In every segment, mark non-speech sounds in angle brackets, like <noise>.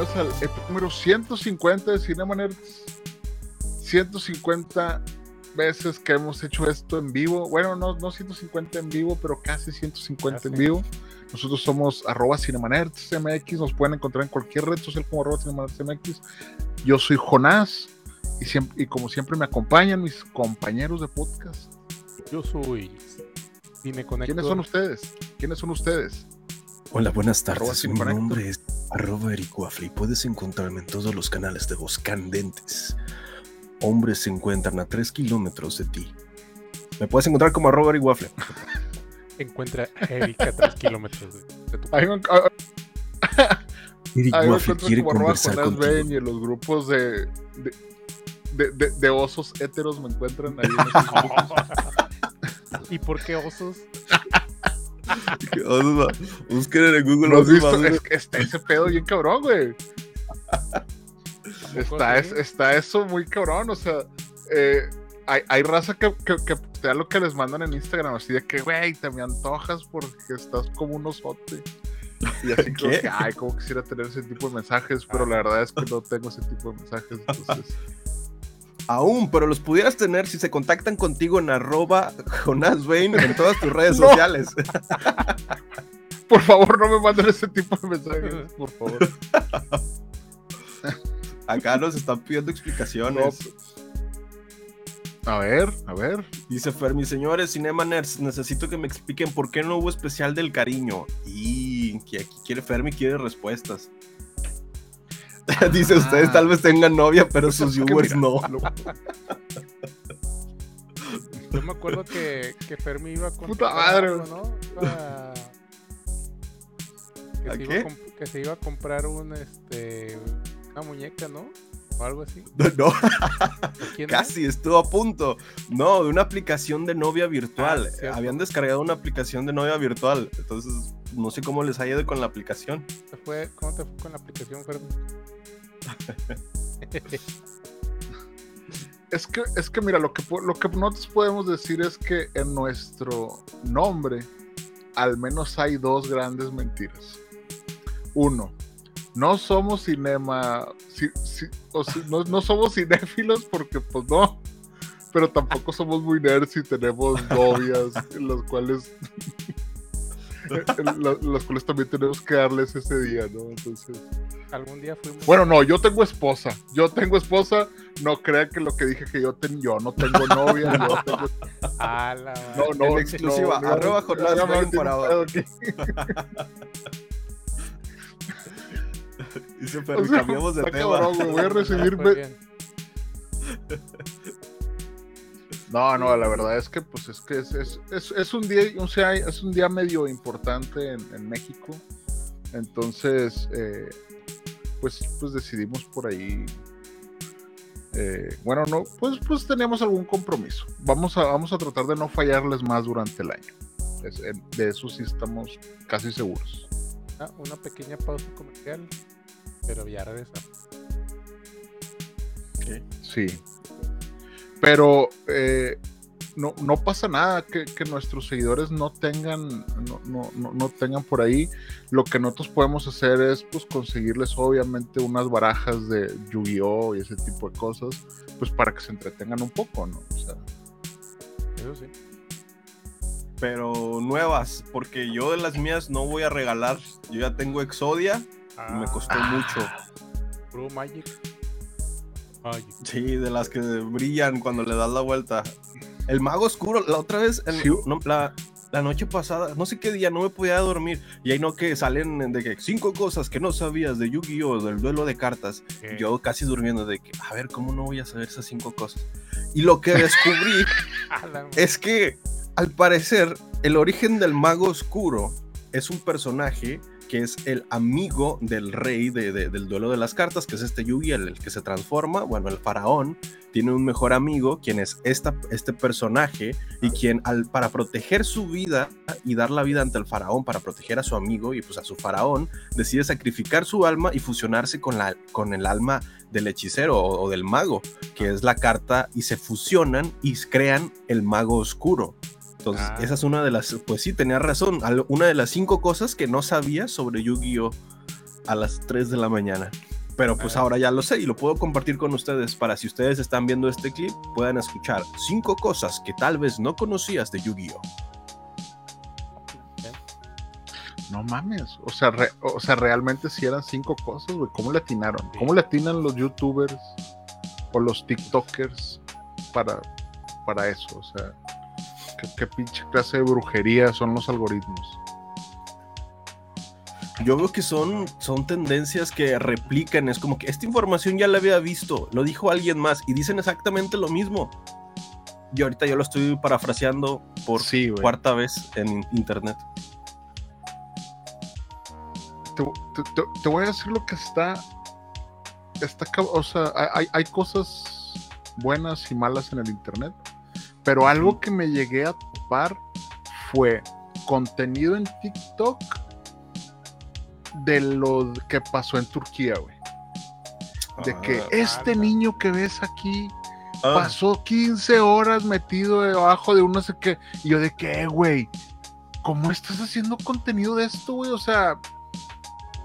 Bienvenidos al número 150 de Cinema Nerds. 150 veces que hemos hecho esto en vivo. Bueno, no, no 150 en vivo, pero casi 150 en vivo. Nosotros somos arroba Cinemanerds MX. Nos pueden encontrar en cualquier red social como arroba Cinemanerds MX. Yo soy Jonás. Y, siem- y como siempre me acompañan mis compañeros de podcast. Yo soy Cine Conector. ¿Quiénes son ustedes? ¿Quiénes son ustedes? Hola, buenas tardes. Mi Cineconector. nombre es arroba Eric Waffle y puedes encontrarme en todos los canales de voz candentes. Hombres se encuentran a 3 kilómetros de ti. Me puedes encontrar como arroba Eric Waffle. <laughs> Encuentra a Erika a 3 kilómetros de, de tu Ahí me, ah, Eric ahí me Waffle encuentro quiere como arroba conversar Jonás contigo. Ben y en los grupos de, de, de- de- de osos héteros me encuentran ahí. en <laughs> esos grupos. ¿Y por qué osos? Busquen en Google. ¿No has visto? Es que está ese pedo bien cabrón, güey. ¿Tampoco <laughs> Está, así? es- está eso muy cabrón, o sea, eh, hay, hay raza que, que, que te da lo que les mandan en Instagram, así de que, güey, te me antojas porque estás como un osote. <laughs> Y así como que, ay, como quisiera tener ese tipo de mensajes, pero la verdad es que no tengo ese tipo de mensajes, entonces... <laughs> Aún, pero los pudieras tener si se contactan contigo en arroba Jonas Bain en todas tus redes <laughs> No. sociales. Por favor, no me manden ese tipo de mensajes, <laughs> por favor. <laughs> Acá nos están pidiendo explicaciones. No, pues. A ver, a ver. Dice Fermi, señores Cinema Nerds, necesito que me expliquen por qué no hubo especial del cariño. Y que aquí quiere Fermi, quiere respuestas. <laughs> Dice, ustedes tal vez tengan novia, pero sus viewers no. Yo me acuerdo que, que Fermi iba con. Puta madre, Que, ¿A se qué? Iba a que se iba a comprar un, este, una muñeca, ¿no? O algo así. <laughs> No, casi, estuvo a punto. No, de una aplicación de novia virtual. Ah. Habían descargado una aplicación de novia virtual. Entonces, no sé cómo les ha ido con la aplicación. ¿Te fue- ¿Cómo te fue con la aplicación, Fermi? Es que, es que mira, lo que, lo que nosotros podemos decir es que en nuestro nombre al menos hay dos grandes mentiras. Uno, no somos cinema, ci- no, no somos cinéfilos porque pues no, pero tampoco somos muy nerds y tenemos novias las cuales <laughs> en la- las cuales también tenemos que darles ese día, ¿no? Entonces, Algún día fuimos. bueno, no, yo tengo esposa. Yo tengo esposa. No crean que lo que dije que yo ten, yo no tengo novia. yo <laughs> tengo- A la no, no, En exclusiva, no, arroba no, Jonás no, aquí. Dice O sea, cambiamos de tema. cabrón, güey, voy a <laughs> recibir Muy me- bien. No, no, la verdad es que pues es que es, es, es, es un día, o sea, es un día medio importante en, en México. Entonces, eh, pues, pues decidimos por ahí. eh, bueno, no, pues, pues tenemos algún compromiso. Vamos a, vamos a tratar de no fallarles más durante el año. Es- en- de eso sí estamos casi seguros. Ah, una pequeña pausa comercial, pero ya regresamos. Sí. Pero eh, no, no pasa nada que, que nuestros seguidores no tengan, no, no, no, no tengan por ahí. Lo que nosotros podemos hacer es pues conseguirles obviamente unas barajas de Yu-Gi-Oh! y ese tipo de cosas, pues para que se entretengan un poco, ¿no? O sea, Eso sí. Pero nuevas, porque yo de las mías no voy a regalar. Yo ya tengo Exodia y me costó Ah, mucho. True Magic. Magic. Sí, de las que brillan cuando le das la vuelta. El mago oscuro, la otra vez, el- Sí. no, la, la noche pasada, no sé qué día, no me podía dormir. Y ahí no que salen de que cinco cosas que no sabías de Yu-Gi-Oh! del duelo de cartas. ¿Qué? Yo casi durmiendo de que, a ver, ¿cómo no voy a saber esas cinco cosas? Y lo que descubrí <laughs> es que, al parecer, el origen del mago oscuro es un personaje que es el amigo del rey de- de- del duelo de las cartas, que es este Yugi, el, el que se transforma. Bueno, el faraón tiene un mejor amigo, quien es esta, este personaje, y quien al, para proteger su vida y dar la vida ante el faraón, para proteger a su amigo y pues a su faraón, decide sacrificar su alma y fusionarse con, la, con el alma del hechicero o, o del mago, que es la carta, y se fusionan y crean el mago oscuro. Entonces, Ah. esa es una de las, pues sí, tenía razón, una de las cinco cosas que no sabía sobre Yu-Gi-Oh a las 3 de la mañana. Pero pues Ah. ahora ya lo sé y lo puedo compartir con ustedes para si ustedes están viendo este clip puedan escuchar cinco cosas que tal vez no conocías de Yu-Gi-Oh. No mames. O sea, re- o sea, realmente si eran cinco cosas, güey. ¿Cómo le atinaron? ¿Cómo le atinan los youtubers o los tiktokers para, para eso? O sea, ¿qué, qué pinche clase de brujería son los algoritmos? Yo veo que son, son tendencias que replican, es como que esta información ya la había visto, lo dijo alguien más y dicen exactamente lo mismo. Y ahorita yo lo estoy parafraseando por Sí, cuarta vez en in- internet. te, te- te- voy a decir lo que está. Está, o sea, hay, hay cosas buenas y malas en el internet. Pero algo que me llegué a topar fue contenido en TikTok de lo que pasó en Turquía, güey. De que Ah, este anda. niño que ves aquí ah, pasó 15 horas metido debajo de un no sé qué. Y yo de qué, güey. ¿Cómo estás haciendo contenido de esto, güey? O sea,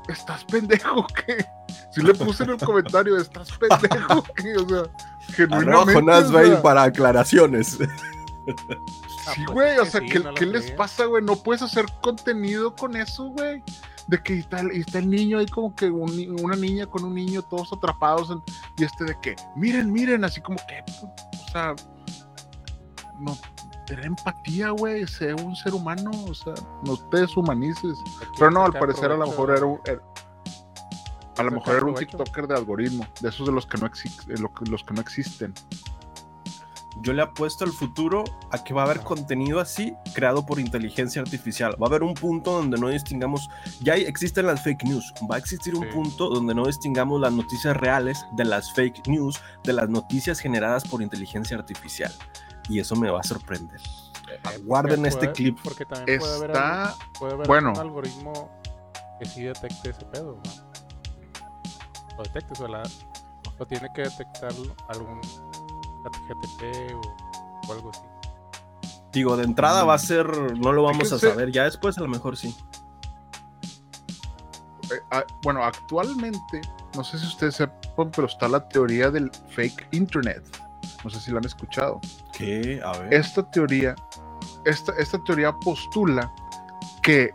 ¿estás pendejo <laughs> qué? Si le puse en el comentario, ¿estás pendejo <laughs> qué? O sea, arroba genuinamente. Jonás sea, para aclaraciones. <laughs> Ah, Sí, pues güey, o sea, sí, ¿qué, no lo qué les pasa, güey? No puedes hacer contenido con eso, güey. De que está, el- está el niño ahí como que un una niña con un niño todos atrapados en- y este de que, miren, miren, así como que, o sea, no, tener empatía, güey, sé un ser humano, o sea, no te deshumanices. Pero no, al parecer a lo mejor era un... era- a lo mejor era un. TikToker de algoritmo, de esos de los que no, eh, los que no existen. Yo le apuesto al futuro a que va a haber contenido así creado por inteligencia artificial. Va a haber un punto donde no distingamos, ya hay- existen las fake news, va a existir un Sí. punto donde no distingamos las noticias reales de las fake news, de las noticias generadas por inteligencia artificial. Y eso me va a sorprender. Eh, Guarden porque este puede- clip. Porque también puede haber, Está... puede haber bueno. un algoritmo que sí detecte ese pedo, ¿no? Lo detecte, o sea, la- lo tiene que detectar algún chat GTP o, o algo así. Digo, de entrada va a ser, no lo vamos a saber, ya después a lo mejor sí. eh, ah, bueno, actualmente, no sé si ustedes sepan, pero está la teoría del fake internet. No sé si lo han escuchado. ¿Qué? A ver. Esta teoría, esta, esta teoría postula que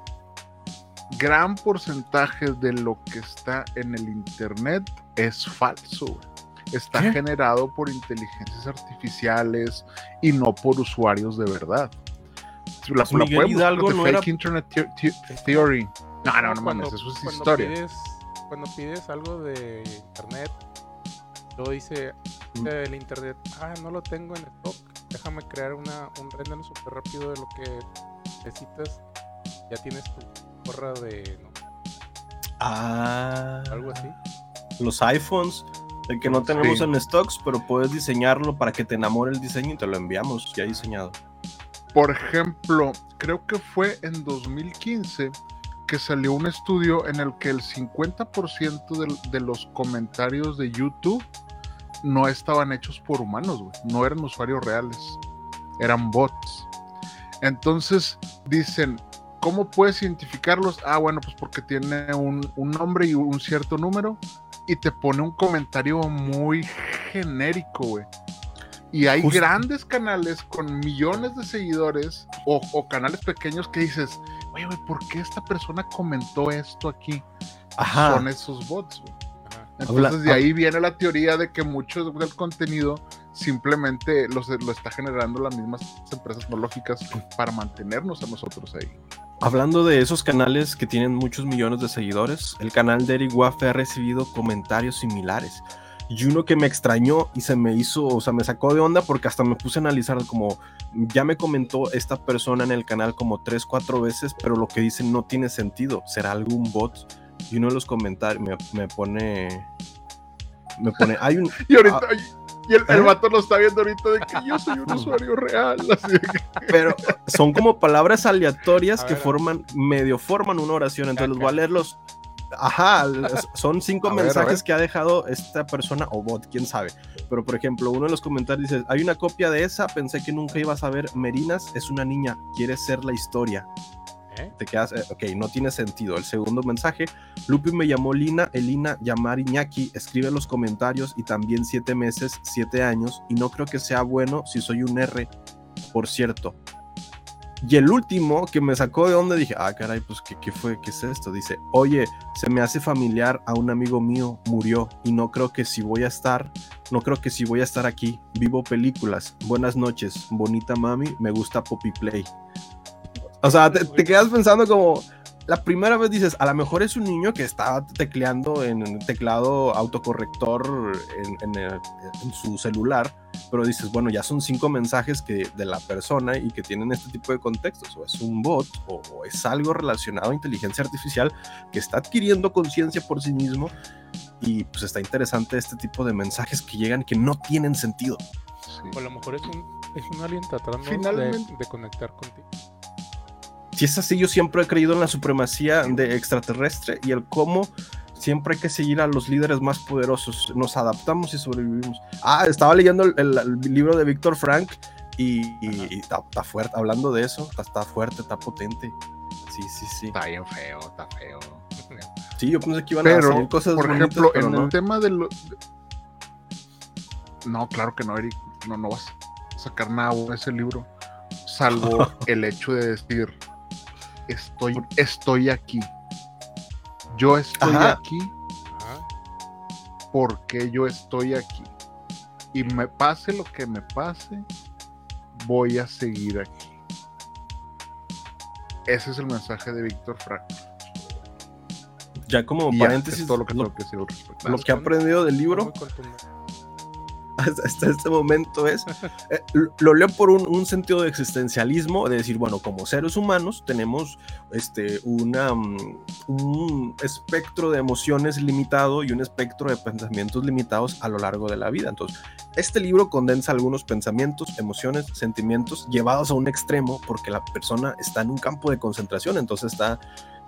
gran porcentaje de lo que está en el internet es falso. güey. Está ¿Qué? generado por inteligencias artificiales y no por usuarios de verdad. La, la Pues Miguel buscar Hidalgo no fake era- internet the- the- theory. No, no, no mames, eso es cuando historia. Pides, cuando pides algo de internet, dice Mm. el internet, ah, no lo tengo en stock, déjame crear una, un render súper rápido de lo que necesitas. Ya tienes tu de no, Ah. algo así. Los iPhones, el que no tenemos Sí. en stocks, pero puedes diseñarlo para que te enamore el diseño y te lo enviamos ya diseñado. Por ejemplo, creo que fue en 2015 que salió un estudio en el que el 50% del- de, los comentarios de YouTube no estaban hechos por humanos, güey. No eran usuarios reales, eran bots. Entonces dicen, ¿cómo puedes identificarlos? Ah, bueno, pues porque tiene un, un nombre y un cierto número y te pone un comentario muy genérico, güey. Y hay Justo. grandes canales con millones de seguidores o, o canales pequeños que dices, oye, güey, ¿por qué esta persona comentó esto aquí? Ajá. Son esos bots, güey. Entonces Habla- de ahí viene la teoría de que mucho del contenido simplemente los- lo está generando las mismas empresas tecnológicas para mantenernos a nosotros ahí. Hablando de esos canales que tienen muchos millones de seguidores, el canal de Eric Wafe ha recibido comentarios similares. y uno que me extrañó y se me hizo, o sea, me sacó de onda porque hasta me puse a analizar como, ya me comentó esta persona en el canal como tres, cuatro veces, pero lo que dice no tiene sentido, será algún bot. Y uno de los comentarios me, me pone, me pone, hay un... <laughs> Y ahorita, ah, y el, el ¿Eh? vato lo está viendo ahorita de que yo soy un usuario real. Así de que- pero son como palabras aleatorias A que ver, forman, medio forman una oración, entonces los voy a leerlos. Ajá, las- son cinco A ver, a mensajes ver. que ha dejado esta persona o bot, quién sabe. Pero por ejemplo, uno de los comentarios dice, hay una copia de esa, pensé que nunca ibas a ver, Merinas es una niña, quiere ser la historia. ¿Eh? Te quedas, eh, ok, no tiene sentido. El segundo mensaje, Lupi me llamó Lina, Elina, llamar Iñaki, escribe los comentarios y también siete meses, siete años, y no creo que sea bueno si soy un R, por cierto. Y el último que me sacó de donde dije, ah, caray, pues, ¿qué, qué fue? ¿Qué es esto? Dice, oye, se me hace familiar a un amigo mío, murió, y no creo que si voy a estar, no creo que si voy a estar aquí, vivo películas, buenas noches, bonita mami, me gusta Poppy Play. O sea, te, te quedas pensando como, la primera vez dices, a lo mejor es un niño que está tecleando en teclado autocorrector en, en el- en su celular, pero dices, bueno, ya son cinco mensajes que, de la persona y que tienen este tipo de contextos, o es un bot o, o es algo relacionado a inteligencia artificial que está adquiriendo conciencia por sí mismo y pues está interesante este tipo de mensajes que llegan que no tienen sentido. Sí. O a lo mejor es un, es un alien tratando de, de conectar contigo. Si es así, yo siempre he creído en la supremacía de extraterrestre y el cómo siempre hay que seguir a los líderes más poderosos. Nos adaptamos y sobrevivimos. Ah, estaba leyendo el, el- el libro de Víctor Frank y, y- y está, está fuerte, hablando de eso, está, está fuerte, está potente. Sí, sí, sí. Está bien feo, está feo. <laughs> Sí, yo pensé que iban a salir cosas por bonitas, ejemplo, pero en no. el tema de lo... No, claro que no, Eric. No, no vas a sacar nada de ese libro. Salvo <laughs> el hecho de decir, estoy, estoy aquí. Yo estoy Ajá. aquí Ajá. porque yo estoy aquí. Y me pase lo que me pase, voy a seguir aquí. Ese es el mensaje de Víctor Frank. Ya como Y paréntesis, es todo lo que lo, tengo que decir al respecto. lo que he aprendido del libro. Hasta, este momento es, eh, lo- leo por un, un sentido de existencialismo, de decir, bueno, como seres humanos tenemos este, mm, un espectro de emociones limitado y un espectro de pensamientos limitados a lo largo de la vida. Entonces, este libro condensa algunos pensamientos, emociones, sentimientos llevados a un extremo porque la persona está en un campo de concentración, entonces está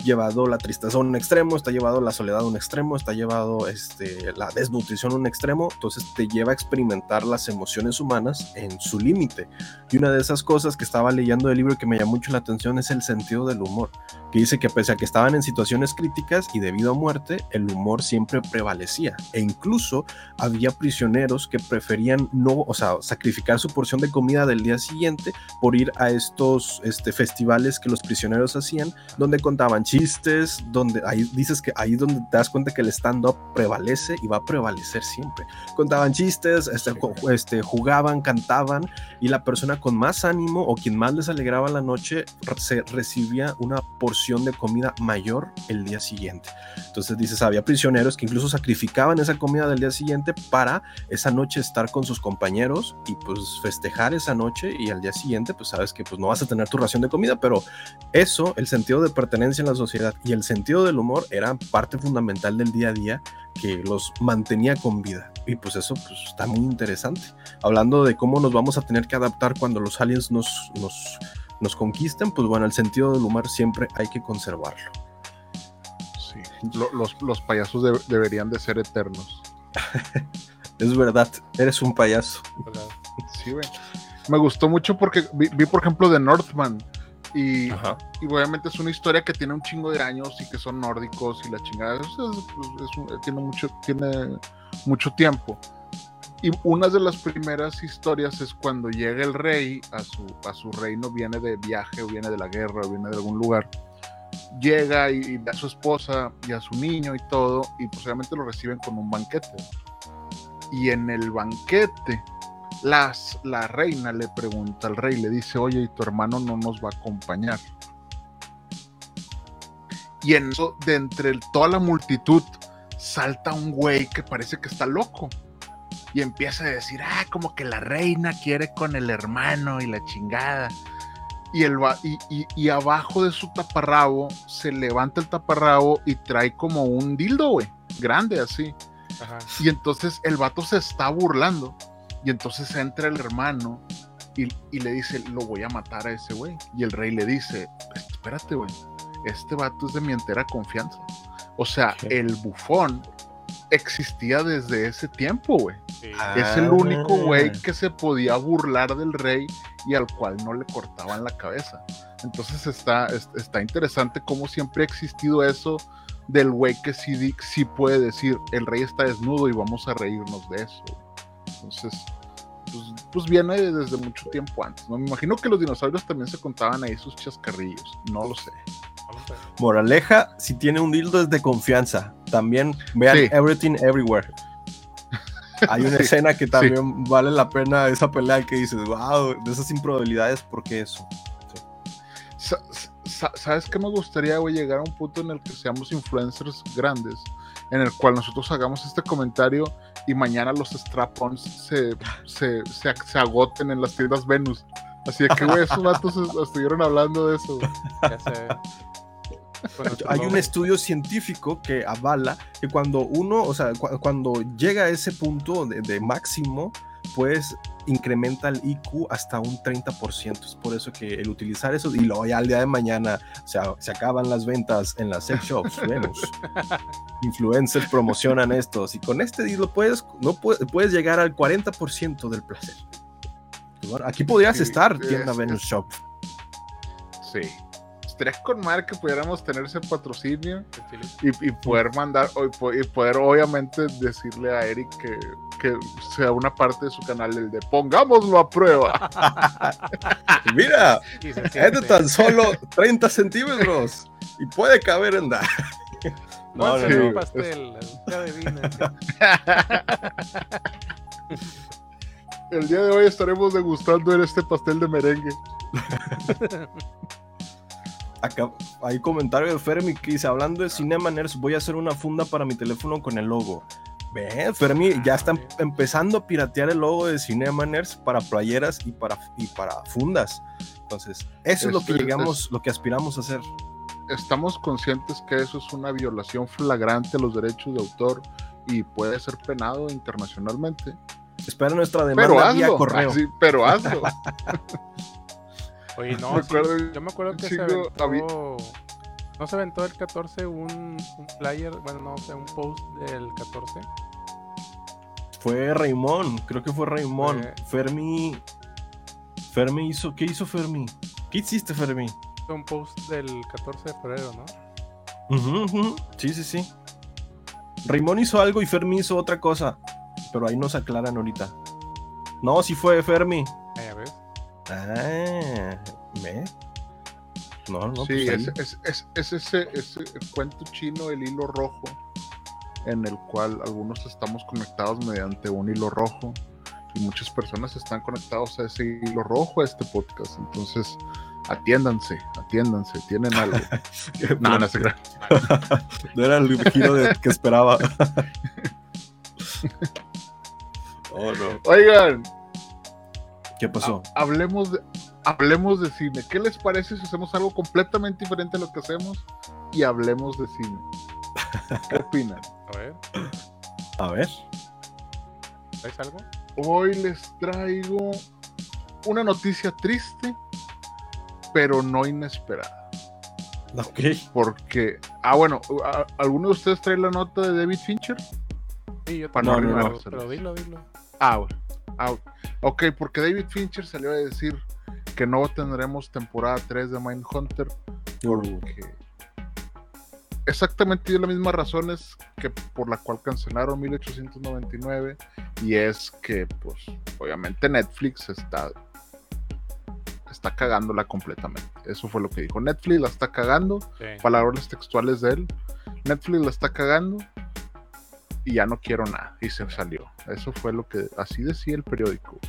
llevado la tristeza a un extremo, está llevado la soledad a un extremo, está llevado este, la desnutrición a un extremo, entonces te lleva a experimentar las emociones humanas en su límite. Y una de esas cosas que estaba leyendo del libro que me llamó mucho la atención es el sentido del humor, que dice que pese a que estaban en situaciones críticas y debido a muerte, el humor siempre prevalecía. E incluso había prisioneros que preferían no, o sea, sacrificar su porción de comida del día siguiente por ir a estos este, festivales que los prisioneros hacían, donde contaban chistes, donde ahí dices que ahí es donde te das cuenta que el stand-up prevalece y va a prevalecer siempre. Contaban chistes, este, este, jugaban, cantaban y la persona con más ánimo o quien más les alegraba la noche se recibía una porción de comida mayor el día siguiente. Entonces dices, había prisioneros que incluso sacrificaban esa comida del día siguiente para esa noche estar con sus compañeros y pues festejar esa noche y al día siguiente pues sabes que pues no vas a tener tu ración de comida, pero eso, el sentido de pertenencia en sociedad y el sentido del humor era parte fundamental del día a día que los mantenía con vida. Y pues eso pues, está muy interesante. Hablando de cómo nos vamos a tener que adaptar cuando los aliens nos, nos, nos conquisten, pues bueno, el sentido del humor siempre hay que conservarlo. Sí. Lo- los, los payasos de- deberían de ser eternos. <laughs> Es verdad, eres un payaso. Me gustó mucho porque vi, vi, por ejemplo, The Northman. Y, y obviamente es una historia que tiene un chingo de años y que son nórdicos y la chingada. Es- es- pues, es un- tiene, mucho, tiene mucho tiempo. Y una de las primeras historias es cuando llega el rey a su, a su reino, viene de viaje o viene de la guerra o viene de algún lugar. Llega y, y ve a su esposa y a su niño y todo, y pues obviamente lo reciben con un banquete. Y en el banquete, las, la reina le pregunta al rey, le dice, oye, ¿y tu hermano no nos va a acompañar? Y en eso, de entre toda la multitud, salta un güey que parece que está loco. y empieza a decir, ah, como que la reina quiere con el hermano y la chingada. Y, el, va- y, y- y abajo de su taparrabo se levanta el taparrabo y trae como un dildo, güey, grande así. Ajá. Y entonces el vato se está burlando. Y entonces entra el hermano y, y le dice, lo voy a matar a ese güey. Y el rey le dice, espérate, güey, este vato es de mi entera confianza. O sea, el bufón existía desde ese tiempo, güey. Sí. Ah. Es el único güey que se podía burlar del rey y al cual no le cortaban la cabeza. Entonces está, es- está interesante cómo siempre ha existido eso del güey que sí, sí puede decir, el rey está desnudo y vamos a reírnos de eso. Entonces, pues, pues viene desde mucho tiempo antes. ¿no? Me imagino que los dinosaurios también se contaban ahí sus chascarrillos. No lo sé. Moraleja, si tiene un dildo es de confianza. También vean Sí. Everything Everywhere. Hay una <laughs> Sí, escena que también vale la pena esa pelea que dices, wow, de esas improbabilidades, ¿por qué eso? Sa- sa- ¿Sabes qué me gustaría, güey? Llegar a un punto en el que seamos influencers grandes, en el cual nosotros hagamos este comentario y mañana los strap-ons se, se, se, se agoten en las tiendas Venus. Así de que, güey, esos <laughs> vatos es- estuvieron hablando de eso. Ya sé. Nuestro Hay un estudio científico que avala que cuando uno, o sea, cu- cuando llega a ese punto de, de máximo, pues incrementa el IQ hasta un 30%. Es por eso que el utilizar eso y luego ya al día de mañana se, se acaban las ventas en las sex shops, <laughs> Venus. Influencers promocionan estos y con este dildo puedes, no puedes, puedes llegar al 40% del placer. Bueno, aquí podrías Sí, estar, es- tienda es- Venus Shop. Sí. Estaría con madre que pudiéramos tener ese patrocinio y, y poder mandar, y po- y poder obviamente decirle a Eric que, que sea una parte de su canal el de pongámoslo a prueba. <laughs> Mira, Es de tan solo 30 centímetros y puede caber en dar. <laughs> No, ¿Cuál no, no. pastel? Ya adivina. <laughs> El día de hoy estaremos degustando en este pastel de merengue. Acá hay comentario de Fermi que dice: Hablando de Cinema Nerds, voy a hacer una funda para mi teléfono con el logo. Ve, Fermi ya está em- empezando a piratear el logo de Cinema Nerds para playeras y para, y para fundas. Entonces, eso es lo que Es- es- llegamos, lo que aspiramos a hacer. Estamos conscientes que eso es una violación flagrante a los derechos de autor y puede ser penado internacionalmente. Espera nuestra Pero demanda vía hazlo, correo. así, pero hazlo. <laughs> <laughs> Oye, no, Me sí, acuerdo yo me acuerdo que se aventó... ¿No se aventó el 14 un, un flyer? Bueno, no, o sea, un post del 14. Fue Raimón, creo que fue Raimón. Fue- Fermi. Fermi hizo. ¿Qué hizo Fermi? ¿Qué hiciste, Fermi? Fue un post del 14 de febrero, ¿no? Sí, sí, sí. Raimón hizo algo y Fermi hizo otra cosa. Pero ahí nos aclaran ahorita. No, sí fue Fermi. Ahí, a ver. Ah, ¿me? No, no, sí, pues ahí. es, es- es- es ese, cuento chino, el hilo rojo, en el cual algunos estamos conectados mediante un hilo rojo y muchas personas están conectados a ese hilo rojo, a este podcast. Entonces, atiéndanse, atiéndanse, tienen algo. <laughs> no, no. No era el giro de- que esperaba. <laughs> oh, no. Oigan, ¿Qué pasó? ha- hablemos de, hablemos de cine. ¿Qué les parece si hacemos algo completamente diferente a lo que hacemos y hablemos de cine? <laughs> ¿Qué opinan? A ver, A ver. ¿traes algo? Hoy les traigo una noticia triste, pero no inesperada. Ok. Porque, ah, bueno, ¿a- ¿alguno de ustedes trae la nota de David Fincher? Sí, yo Para no pero- arruinárselos. pero dilo, dilo. Ah, bueno. Ok, porque David Fincher salió a decir que no tendremos temporada 3 de Mindhunter porque exactamente dio las mismas razones que por la cual cancelaron 1899 y es que pues obviamente Netflix está está cagándola completamente. Eso fue lo que dijo. Netflix la está cagando, Sí. palabras textuales de él. Netflix la está cagando y ya no quiero nada. Y se salió. Eso fue lo que así decía el periódico.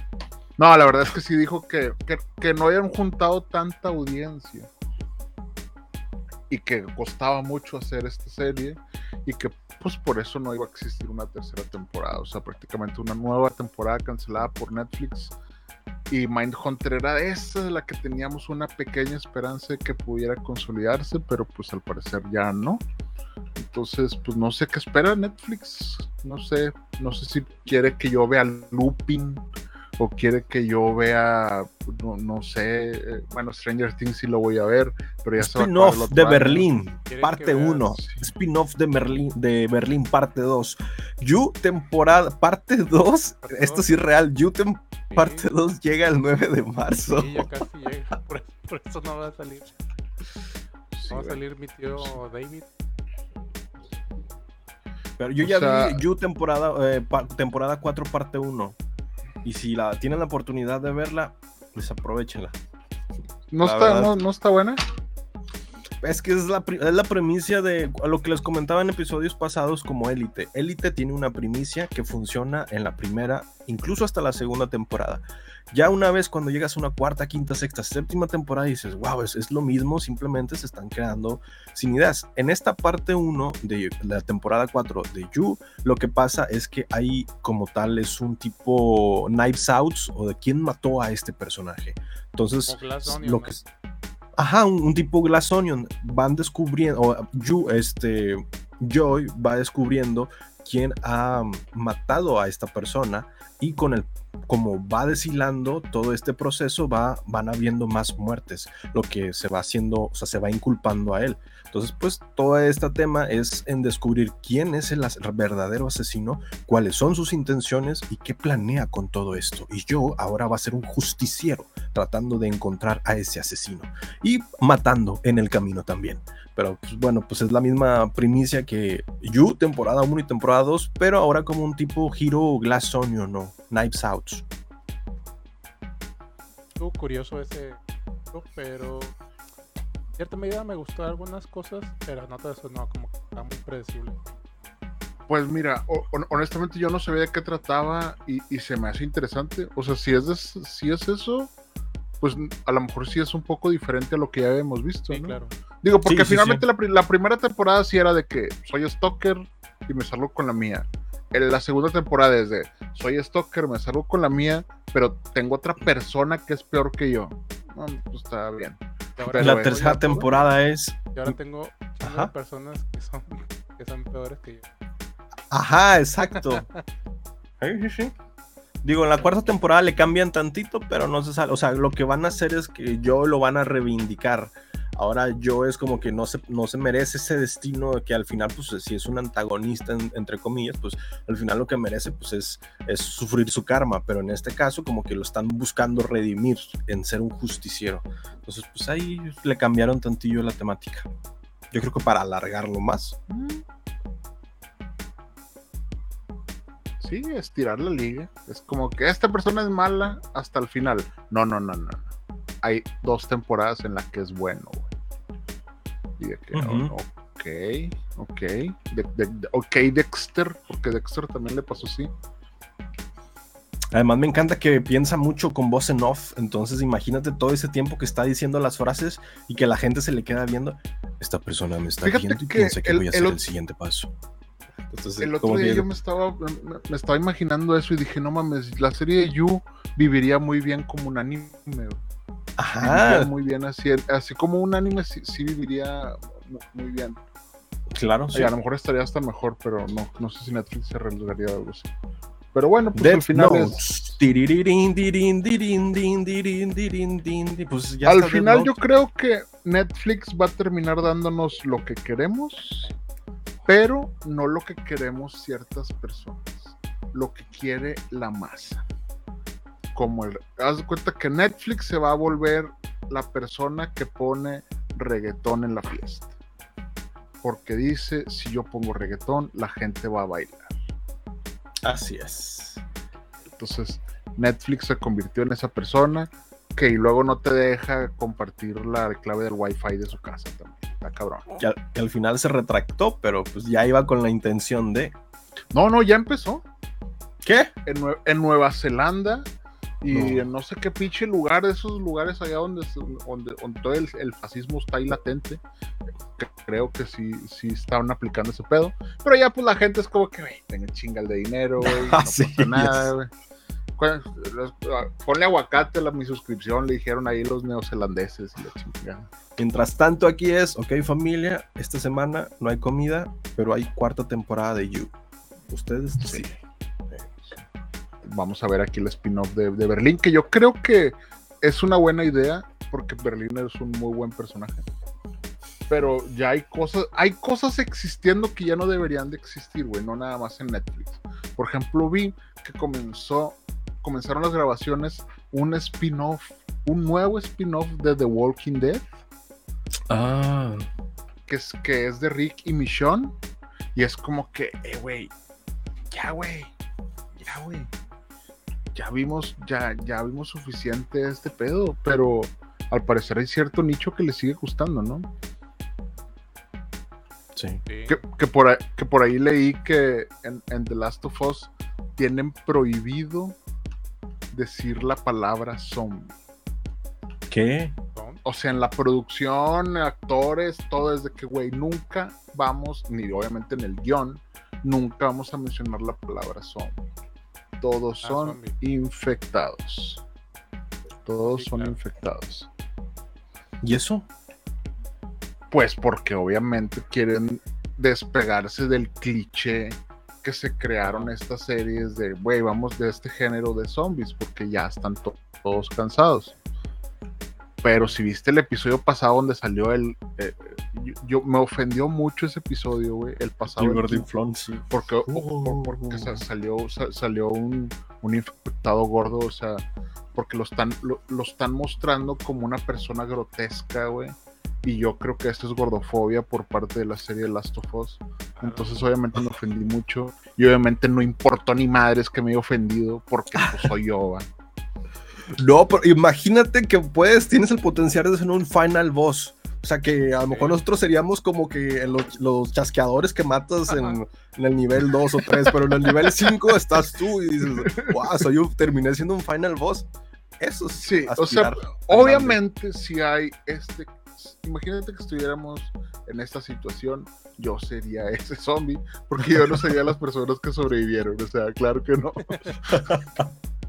No, la verdad es que sí dijo que, que, no habían juntado tanta audiencia y que costaba mucho hacer esta serie y que pues por eso no iba a existir una tercera temporada, o sea, prácticamente una nueva temporada cancelada por Netflix y Mindhunter era esa de la que teníamos una pequeña esperanza de que pudiera consolidarse, pero pues al parecer ya no. Entonces, pues no sé qué espera Netflix. No sé, no sé si quiere que yo vea Looping o quiere que yo vea, no, no sé, eh, bueno, Stranger Things sí lo voy a ver, pero ya Spin-off de año. Berlín, ¿Quieren parte que veas? 1. Sí. Spin-off de Berlín, de Berlín, parte 2. You, temporada, parte 2. Parte Esto sí es real. You, tem- Sí, parte 2 llega el 9 de marzo. sí, ya casi llega. <laughs> Por, por eso no va a salir. Va a salir mi tío David. Pero yo O ya sea- vi You, temporada, eh, pa- temporada 4, parte 1. Y si la tienen la oportunidad de verla, pues aprovechenla. ¿No, la está, verdad. no, no está buena? Es que es la, es la premisa de lo que les comentaba en episodios pasados como Élite. Élite tiene una primicia que funciona en la primera, incluso hasta la segunda temporada. Ya una vez cuando llegas a una cuarta, quinta, sexta, séptima temporada dices, wow, es, es lo mismo, simplemente se están creando sin ideas. En esta parte 1 de la temporada 4 de You, lo que pasa es que hay como tal es un tipo Knives Out o de quién mató a este personaje. Entonces, lo que es- Ajá, un, tipo Glass Onion. Van descubriendo, o Yu- este, Joy va descubriendo quién ha matado a esta persona y con el, como va deshilando todo este proceso, va, van habiendo más muertes, lo que se va haciendo, o sea, se va inculpando a él. Entonces, pues todo este tema es en descubrir quién es el verdadero asesino, cuáles son sus intenciones y qué planea con todo esto. Y yo ahora va a ser un justiciero tratando de encontrar a ese asesino y matando en el camino también. Pero pues, bueno, pues es la misma primicia que You, temporada 1 y temporada 2, pero ahora como un tipo Hero Glass Onion, ¿no? Knives Out. Curioso ese, pero cierta medida me gustó algunas cosas, pero no todo eso, no, como que está muy predecible. Pues mira, ho- hon- honestamente yo no sabía de qué trataba y, y se me hace interesante. O sea, si es, de- si es eso, pues a lo mejor sí es un poco diferente a lo que ya habíamos visto, Sí, ¿no? claro. Digo, porque Sí, finalmente sí. La, pri- la primera temporada sí era de que soy stalker y me salgo con la mía. En la segunda temporada es de soy stalker, me salgo con la mía, pero tengo otra persona que es peor que yo. No, pues está bien. Ahora la tercera temporada es... Y ahora tengo personas que son, que son peores que yo. Ajá, exacto. <laughs> Sí, sí, sí. Digo, en la cuarta temporada le cambian tantito, pero no se sale. O sea, lo que van a hacer es que yo lo van a reivindicar. Ahora yo es como que no se, no se merece ese destino que al final, pues si es un antagonista, en- entre comillas, pues al final lo que merece pues es, es sufrir su karma. Pero en este caso como que lo están buscando redimir en ser un justiciero. Entonces pues ahí le cambiaron tantillo la temática. Yo creo que para alargarlo más. Sí, estirar la liga. Es como que esta persona es mala hasta el final. No, no, no, no. Hay dos temporadas en las que es bueno, güey. Y de que, oh, ok, ok. De- de- de- ok, Dexter, porque Dexter también le pasó así. Además me encanta que piensa mucho con voz en off, entonces imagínate todo ese tiempo que está diciendo las frases y que la gente se le queda viendo. Esta persona me está Fíjate viendo y que piensa que el- voy a hacer el siguiente paso. Entonces, El otro día que- yo me estaba, me, me estaba imaginando eso y dije, no mames, la serie de You viviría muy bien como un anime. <laughs> Ajá, muy bien así, así como un anime sí, sí viviría mu- muy bien. claro. sí. A lo mejor estaría hasta mejor, pero no, no sé si Netflix se arriesgaría algo así. Pero bueno, pues al final es, Notes. Pues ya al está final yo creo que Netflix va a terminar dándonos lo que queremos, pero no lo que queremos ciertas personas, lo que quiere la masa. Como el, haz de cuenta que Netflix se va a volver la persona que pone reggaetón en la fiesta. Porque dice, si yo pongo reggaetón, la gente va a bailar. Así es. Entonces, Netflix se convirtió en esa persona que y luego no te deja compartir la clave del wifi de su casa también. Está cabrón. Que al, que al final se retractó, pero pues ya iba con la intención de. No, no, ya empezó. ¿Qué? En, en Nueva Zelanda Y No. en no sé qué pinche lugar, esos lugares allá donde, donde, donde todo el, el fascismo está ahí latente, que creo que sí, sí estaban aplicando ese pedo. Pero ya pues la gente es como que, güey, tenga chinga el de dinero, güey, <laughs> no sí, pasa nada, güey. ¿Cuál- los- ah, Ponle aguacate a mi suscripción, le dijeron ahí los neozelandeses y la chingada. Mientras tanto, aquí es, ok, familia, esta semana no hay comida, pero hay cuarta temporada de You. Ustedes Sí. sí. Vamos a ver aquí el spin-off de, de Berlín, que yo creo que es una buena idea, porque Berlín es un muy buen personaje. Pero ya hay cosas, hay cosas existiendo que ya no deberían de existir, güey, no nada más en Netflix. Por ejemplo, vi que comenzó, comenzaron las grabaciones un spin-off, un nuevo spin-off de The Walking Dead, Ah, que es, que es de Rick y Michonne. Y es como que, eh, güey, ya, güey, ya, güey. Ya vimos, ya, ya vimos suficiente de este pedo, pero al parecer hay cierto nicho que le sigue gustando, ¿no? sí. Sí. Que, que por, ahí, que por ahí leí que en, en The Last of Us tienen prohibido decir la palabra zombie. ¿Qué? O sea, en la producción, actores, todo es de que, güey, nunca vamos, ni obviamente en el guion, nunca vamos a mencionar la palabra zombie. Todos Ah, son zombie. infectados. Todos Sí, son claro. infectados. ¿Y eso? Pues porque obviamente quieren despegarse del cliché que se crearon estas series de, güey, vamos de este género de zombies, porque ya están to- todos cansados. Pero si viste el episodio pasado donde salió el... eh, yo, yo- me ofendió mucho ese episodio, güey, el pasado. el sí. porque, porque sa- salió, sa- salió un, un infectado gordo, o sea, porque lo están, lo, lo están mostrando como una persona grotesca, güey. Y yo creo que esto es gordofobia por parte de la serie Last of Us. Entonces, obviamente me ofendí mucho. Y obviamente no importó ni madres que me haya ofendido, porque pues, soy yo, va. No, pero imagínate que puedes, tienes el potencial de ser un final boss. O sea, que a lo mejor nosotros seríamos como que los, los chasqueadores que matas en, en el nivel 2 o 3, pero en el nivel 5 estás tú y dices, wow, soy un- terminé siendo un final boss. Eso es Sí, o sea, Obviamente, si hay este. Imagínate que estuviéramos en esta situación, yo sería <laughs> ese zombie, porque yo no sería las personas que sobrevivieron. O sea, claro que no.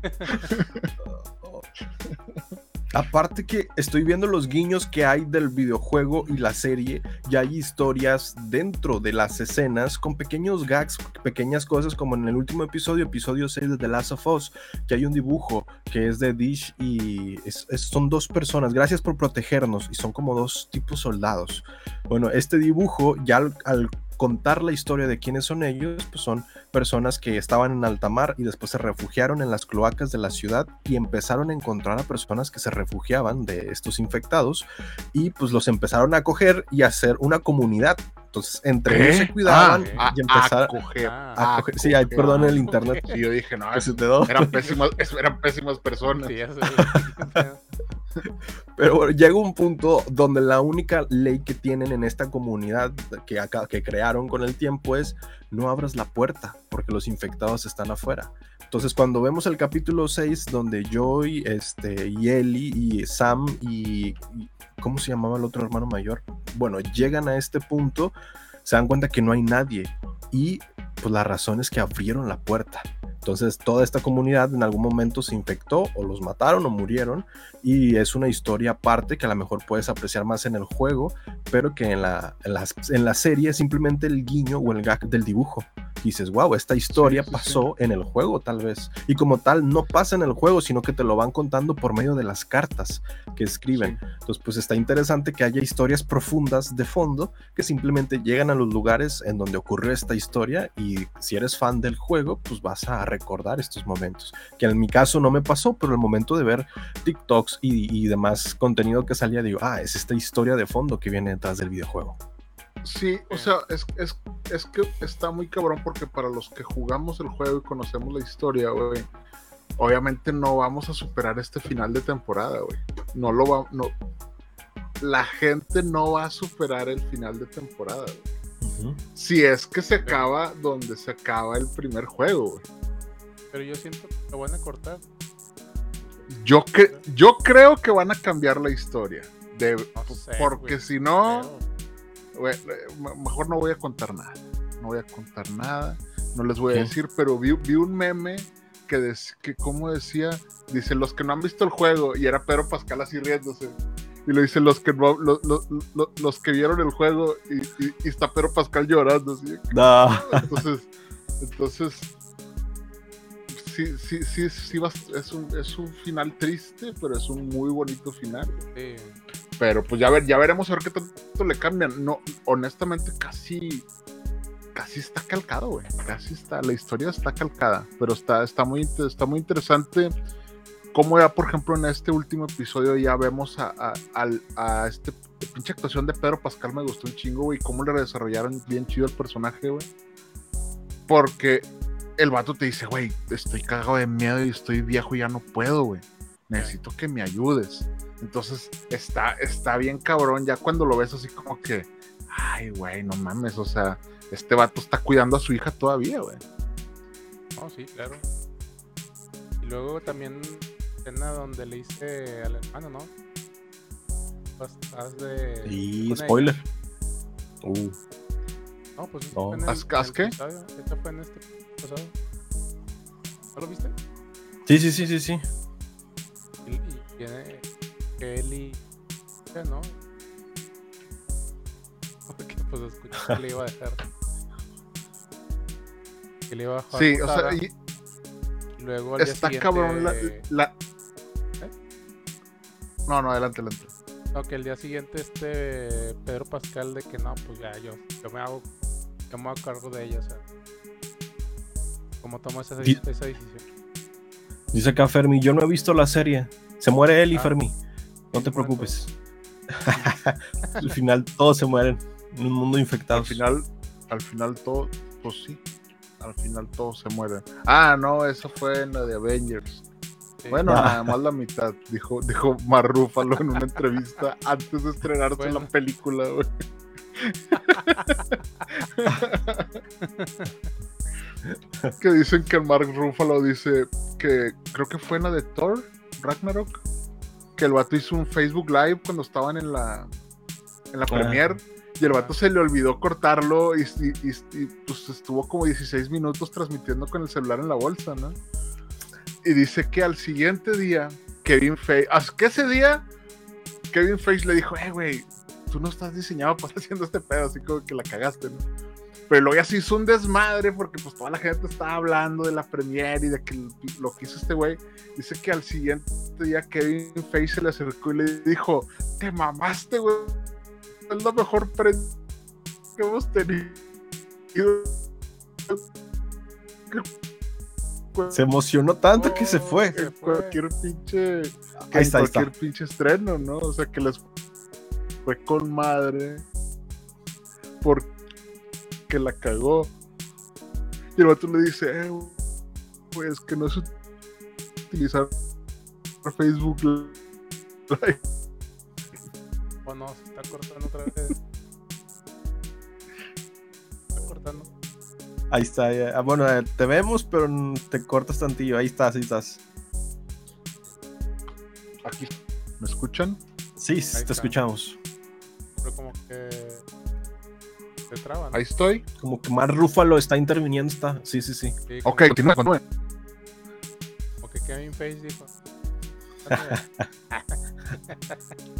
<laughs> <laughs> Aparte que estoy viendo los guiños que hay del videojuego y la serie, y hay historias dentro de las escenas con pequeños gags, pequeñas cosas como en el último episodio, episodio 6 de The Last of Us, que hay un dibujo que es de Dish y son dos personas, gracias por protegernos, y son como dos tipos soldados. Bueno, este dibujo ya al contar la historia de quiénes son ellos, pues son personas que estaban en alta mar y después se refugiaron en las cloacas de la ciudad y empezaron a encontrar a personas que se refugiaban de estos infectados y pues los empezaron a acoger y a hacer una comunidad. Entonces, entre ellos se cuidaban Ah, y empezaron acoger, Ah, a acoger- Sí, ay, perdón el internet. Sí, yo dije, no, <laughs> eran pésimas, eran pésimas personas. Sí, ya sé. Pero bueno, llega un punto donde la única ley que tienen en esta comunidad que, acá, que crearon con el tiempo es no abras la puerta porque los infectados están afuera. Entonces cuando vemos el capítulo 6 donde Joy, este, y Ellie y Sam y, ¿cómo se llamaba el otro hermano mayor? Bueno, llegan a este punto, se dan cuenta que no hay nadie y pues la razón es que abrieron la puerta. Entonces toda esta comunidad en algún momento se infectó o los mataron o murieron y es una historia aparte que a lo mejor puedes apreciar más en el juego, pero que en la, en la serie es simplemente el guiño o el gag del dibujo. Y dices, wow, esta historia Sí, sí, sí. pasó en el juego tal vez. Y como tal, no pasa en el juego, sino que te lo van contando por medio de las cartas que escriben. Entonces, pues está interesante que haya historias profundas de fondo que simplemente llegan a los lugares en donde ocurrió esta historia y si eres fan del juego, pues vas a recordar estos momentos. Que en mi caso no me pasó, pero el momento de ver TikToks y, y demás contenido que salía, digo, ah, es esta historia de fondo que viene detrás del videojuego. Sí, o sea, es, es, es que está muy cabrón porque para los que jugamos el juego y conocemos la historia, güey, obviamente no vamos a superar este final de temporada, güey. No lo va, no. La gente no va a superar el final de temporada, güey. Si es que se acaba donde se acaba el primer juego, güey. Pero yo siento que lo van a cortar. Yo, cre- yo creo que van a cambiar la historia. De, No sé, porque si no, mejor no voy a contar nada. No voy a contar nada. No les voy a ¿Qué? decir, pero vi, vi un meme que, des- que como decía, dice, los que no han visto el juego, y era Pedro Pascal así riéndose. Y lo dice los que no, lo- lo- lo- los que vieron el juego y, y- y está Pedro Pascal llorando así. No. <laughs> entonces, entonces sí, sí, sí, sí va- es, un, es un final triste, pero es un muy bonito final. Sí. Pero pues ya, ver, ya veremos a ver qué tanto le cambian. No, honestamente, casi, casi está calcado, güey. Casi está, la historia está calcada, pero está, está, muy, está muy interesante. Como ya, por ejemplo, en este último episodio ya vemos a, a, al- a este pinche actuación de Pedro Pascal me gustó un chingo, güey. Cómo le desarrollaron bien chido el personaje, güey. Porque el vato te dice, güey, estoy cagado de miedo y estoy viejo y ya no puedo, güey. Necesito que me ayudes. Entonces está, está bien cabrón. Ya cuando lo ves así como que, ay, güey, no mames. O sea, este vato está cuidando a su hija todavía, güey. No, sí, claro. Y luego también escena donde le hice al hermano, ¿no? Haz, de. Y spoiler. Uh. No, pues eso No. fue en el, ¿Haz- haz en el qué? fue en este pasado. ¿No lo viste? sí, sí, sí, sí, sí. Y, y tiene que él y. ¿qué, ¿No? <laughs> Porque pues escuché que le iba a dejar. Que le iba a dejar. Sí, o sea, y luego al día está siguiente- cabrón la, la- No, no, adelante, adelante. No, que el día siguiente este Pedro Pascal de que no, pues ya yo, yo me hago, yo me hago cargo de ella, o sea. ¿Cómo tomó esa, Di- esa decisión? Dice acá Fermi, yo no he visto la serie. Se muere él y Ah. Fermi. No te preocupes. <laughs> Al final todos se mueren. En un mundo infectado. Al final, al final todo, pues sí. Al final todos se mueren. Ah, no, eso fue en la de Avengers. Sí. Bueno, Ah. nada más la mitad, dijo, dijo Mark Ruffalo en una entrevista <laughs> antes de estrenarse Bueno. la película, güey. <laughs> <laughs> que dicen que Mark Ruffalo dice que creo que fue en la de Thor, Ragnarok, que el vato hizo un Facebook Live cuando estaban en la en la Ah. premiere y el vato se le olvidó cortarlo y, y- y- pues estuvo como 16 minutos transmitiendo con el celular en la bolsa, ¿no? Y dice que al siguiente día, Kevin Feige, que ese día, Kevin Feige le dijo, eh, güey, tú no estás diseñado para <laughs> haciendo este pedo, así como que la cagaste, ¿no? Pero luego ya se hizo un desmadre porque pues toda la gente estaba hablando de la premiere y de que lo que hizo este güey. Dice que al siguiente día Kevin Feige se le acercó y le dijo, te mamaste, güey. Es la mejor prensa que hemos tenido. Se emocionó tanto que se fue. En cualquier pinche Ahí está, ahí en cualquier está. pinche estreno, ¿no? O sea, que les fue con madre porque la cagó. Y el vato le dice, eh, güey, es que no es utilizar Facebook Live. O no, se está cortando otra vez. está cortando. Ahí está. ya. Ah, bueno, eh, te vemos, pero te cortas tantillo. Ahí estás, ahí estás. Aquí, ¿me escuchan? Sí, te escuchamos. Pero como que se traba, ¿no? Ahí estoy. Como que Mar Rúfalo está interviniendo. Está. Sí, sí, sí. Sí, Ok, continúa, continúa. que Kevin Feige dijo. <laughs>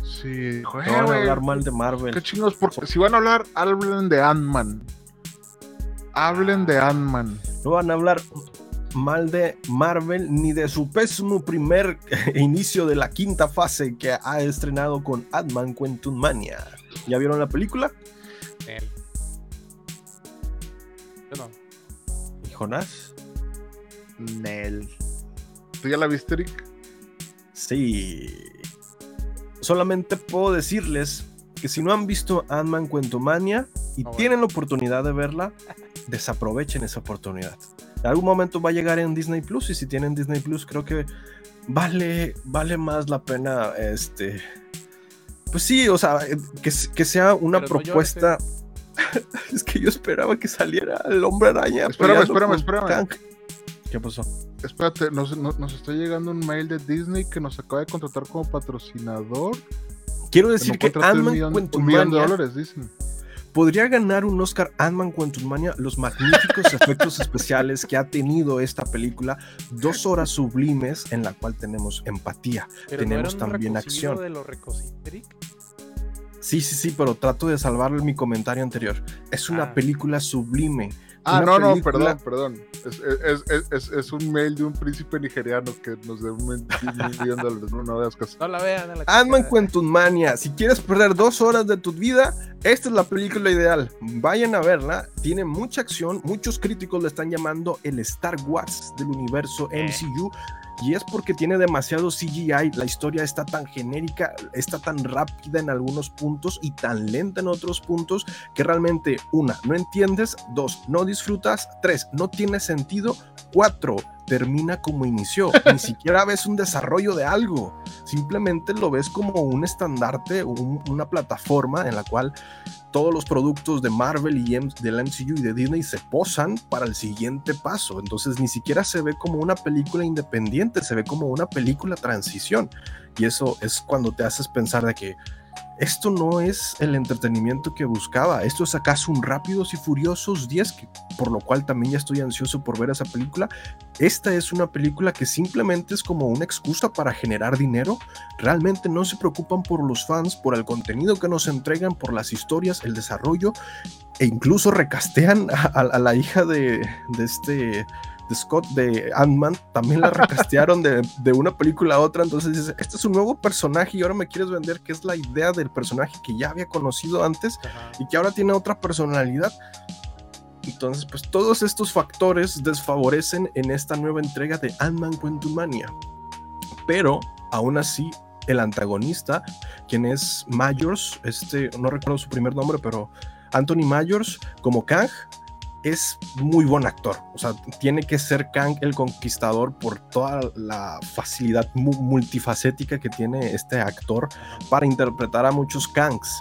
Sí, dijo, eh, No van a güey, hablar mal de Marvel. qué chingos, porque si van a hablar, hablen de Ant-Man. Hablen de Ant-Man. No van a hablar mal de Marvel ni de su pésimo primer <laughs> inicio de la quinta fase que ha estrenado con Ant-Man Quantum Mania. ¿Ya vieron la película? Jonás? Nel. ¿Tú ya la viste, Eric? Sí. Solamente puedo decirles que si no han visto Ant-Man Quantumania y Ah, bueno. tienen la oportunidad de verla, desaprovechen esa oportunidad. En algún momento va a llegar en Disney Plus y si tienen Disney Plus creo que vale, vale más la pena este... Pues sí, o sea, eh, que, sea una Pero no propuesta... <laughs> es que yo esperaba que saliera el hombre araña. Espérame, espérame, espérame. Kang. ¿Qué pasó? Espérate, nos, nos- nos está llegando un mail de Disney que nos acaba de contratar como patrocinador. Quiero Que decir no que contrató un Ant-Man millón, un millón de dólares, dicen. podría ganar un Oscar Ant-Man Quantumania los magníficos <laughs> efectos especiales que ha tenido esta película, dos horas sublimes en la cual tenemos empatía. Pero tenemos no también acción. de los. Sí, sí, sí, pero trato de salvarle mi comentario anterior. Es una Ah. película sublime. Ah, Una no, no, perdón, perdón. Es, es, es, es, es un mail de un príncipe nigeriano que nos dé un millón de dólares. No, no veas caso. No la vean. la Ant-Man. Si quieres perder dos horas de tu vida, esta es la película ideal. Vayan a verla. Tiene mucha acción. Muchos críticos le están llamando el Star Wars del universo MCU. Y es porque tiene demasiado CGI. La historia está tan genérica, está tan rápida en algunos puntos y tan lenta en otros puntos que realmente, una, no entiendes. Dos, no disfrutas. Tres, no tiene sentido. Cuatro, termina como inició. <laughs> Ni siquiera ves un desarrollo de algo simplemente lo ves como un estandarte, un- una plataforma en la cual todos los productos de Marvel y M- del MCU y de Disney se posan para el siguiente paso. Entonces ni siquiera se ve como una película independiente, se ve como una película transición. Y eso es cuando te haces pensar de que esto no es el entretenimiento que buscaba, esto es acaso un Rápidos y Furiosos 10, que, por lo cual también ya estoy ansioso por ver esa película. Esta es una película que simplemente es como una excusa para generar dinero. Realmente no se preocupan por los fans, por el contenido que nos entregan, por las historias, el desarrollo, e incluso recastean a, la hija de este de Scott de Ant-Man, también la recastearon de, de una película a otra, entonces dices, este es un nuevo personaje y ahora me quieres vender que es la idea del personaje que ya había conocido antes Ajá. y que ahora tiene otra personalidad. Entonces, pues todos estos factores desfavorecen en esta nueva entrega de Ant-Man Quantumania. Pero, aún así, el antagonista, quien es Majors, este, no recuerdo su primer nombre, pero Anthony Majors, como Kang, es muy buen actor. O sea, tiene que ser Kang el conquistador por toda la facilidad mu- multifacética que tiene este actor para interpretar a muchos Kangs.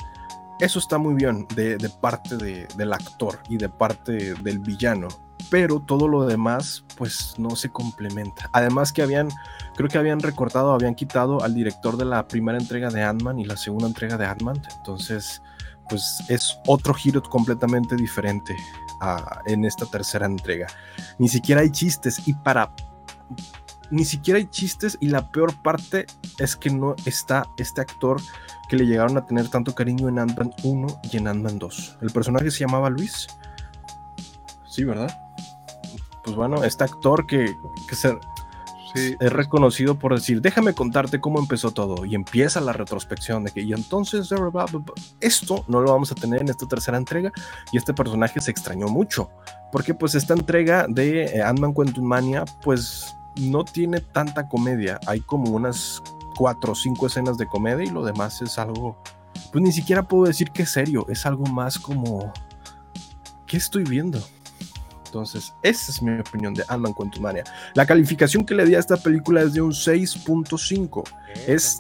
Eso está muy bien de, parte de- del actor y de parte del villano. Pero todo lo demás, pues no se complementa. Además que habían, creo que habían recortado, habían quitado al director de la primera entrega de Ant-Man y la segunda entrega de Ant-Man. Entonces, pues es otro giro completamente diferente en esta tercera entrega. Ni siquiera hay chistes y para... Ni siquiera hay chistes y la peor parte es que no está este actor que le llegaron a tener tanto cariño en Ant-Man 1 y en Ant-Man 2. El personaje se llamaba Luis. Sí, ¿verdad? Pues bueno, este actor que, que se, Es reconocido por decir, déjame contarte cómo empezó todo. Y empieza la retrospección de que, y entonces, esto no lo vamos a tener en esta tercera entrega. Y este personaje se extrañó mucho. Porque pues esta entrega de eh, Ant-Man Quantumania, pues no tiene tanta comedia. Hay como unas cuatro o cinco escenas de comedia y lo demás es algo, pues ni siquiera puedo decir que es serio. Es algo más como, ¿qué estoy viendo? Entonces, esa es mi opinión de Ant-Man Quantumania. La calificación que le di a esta película es de un 6.5. ¿Qué? Es-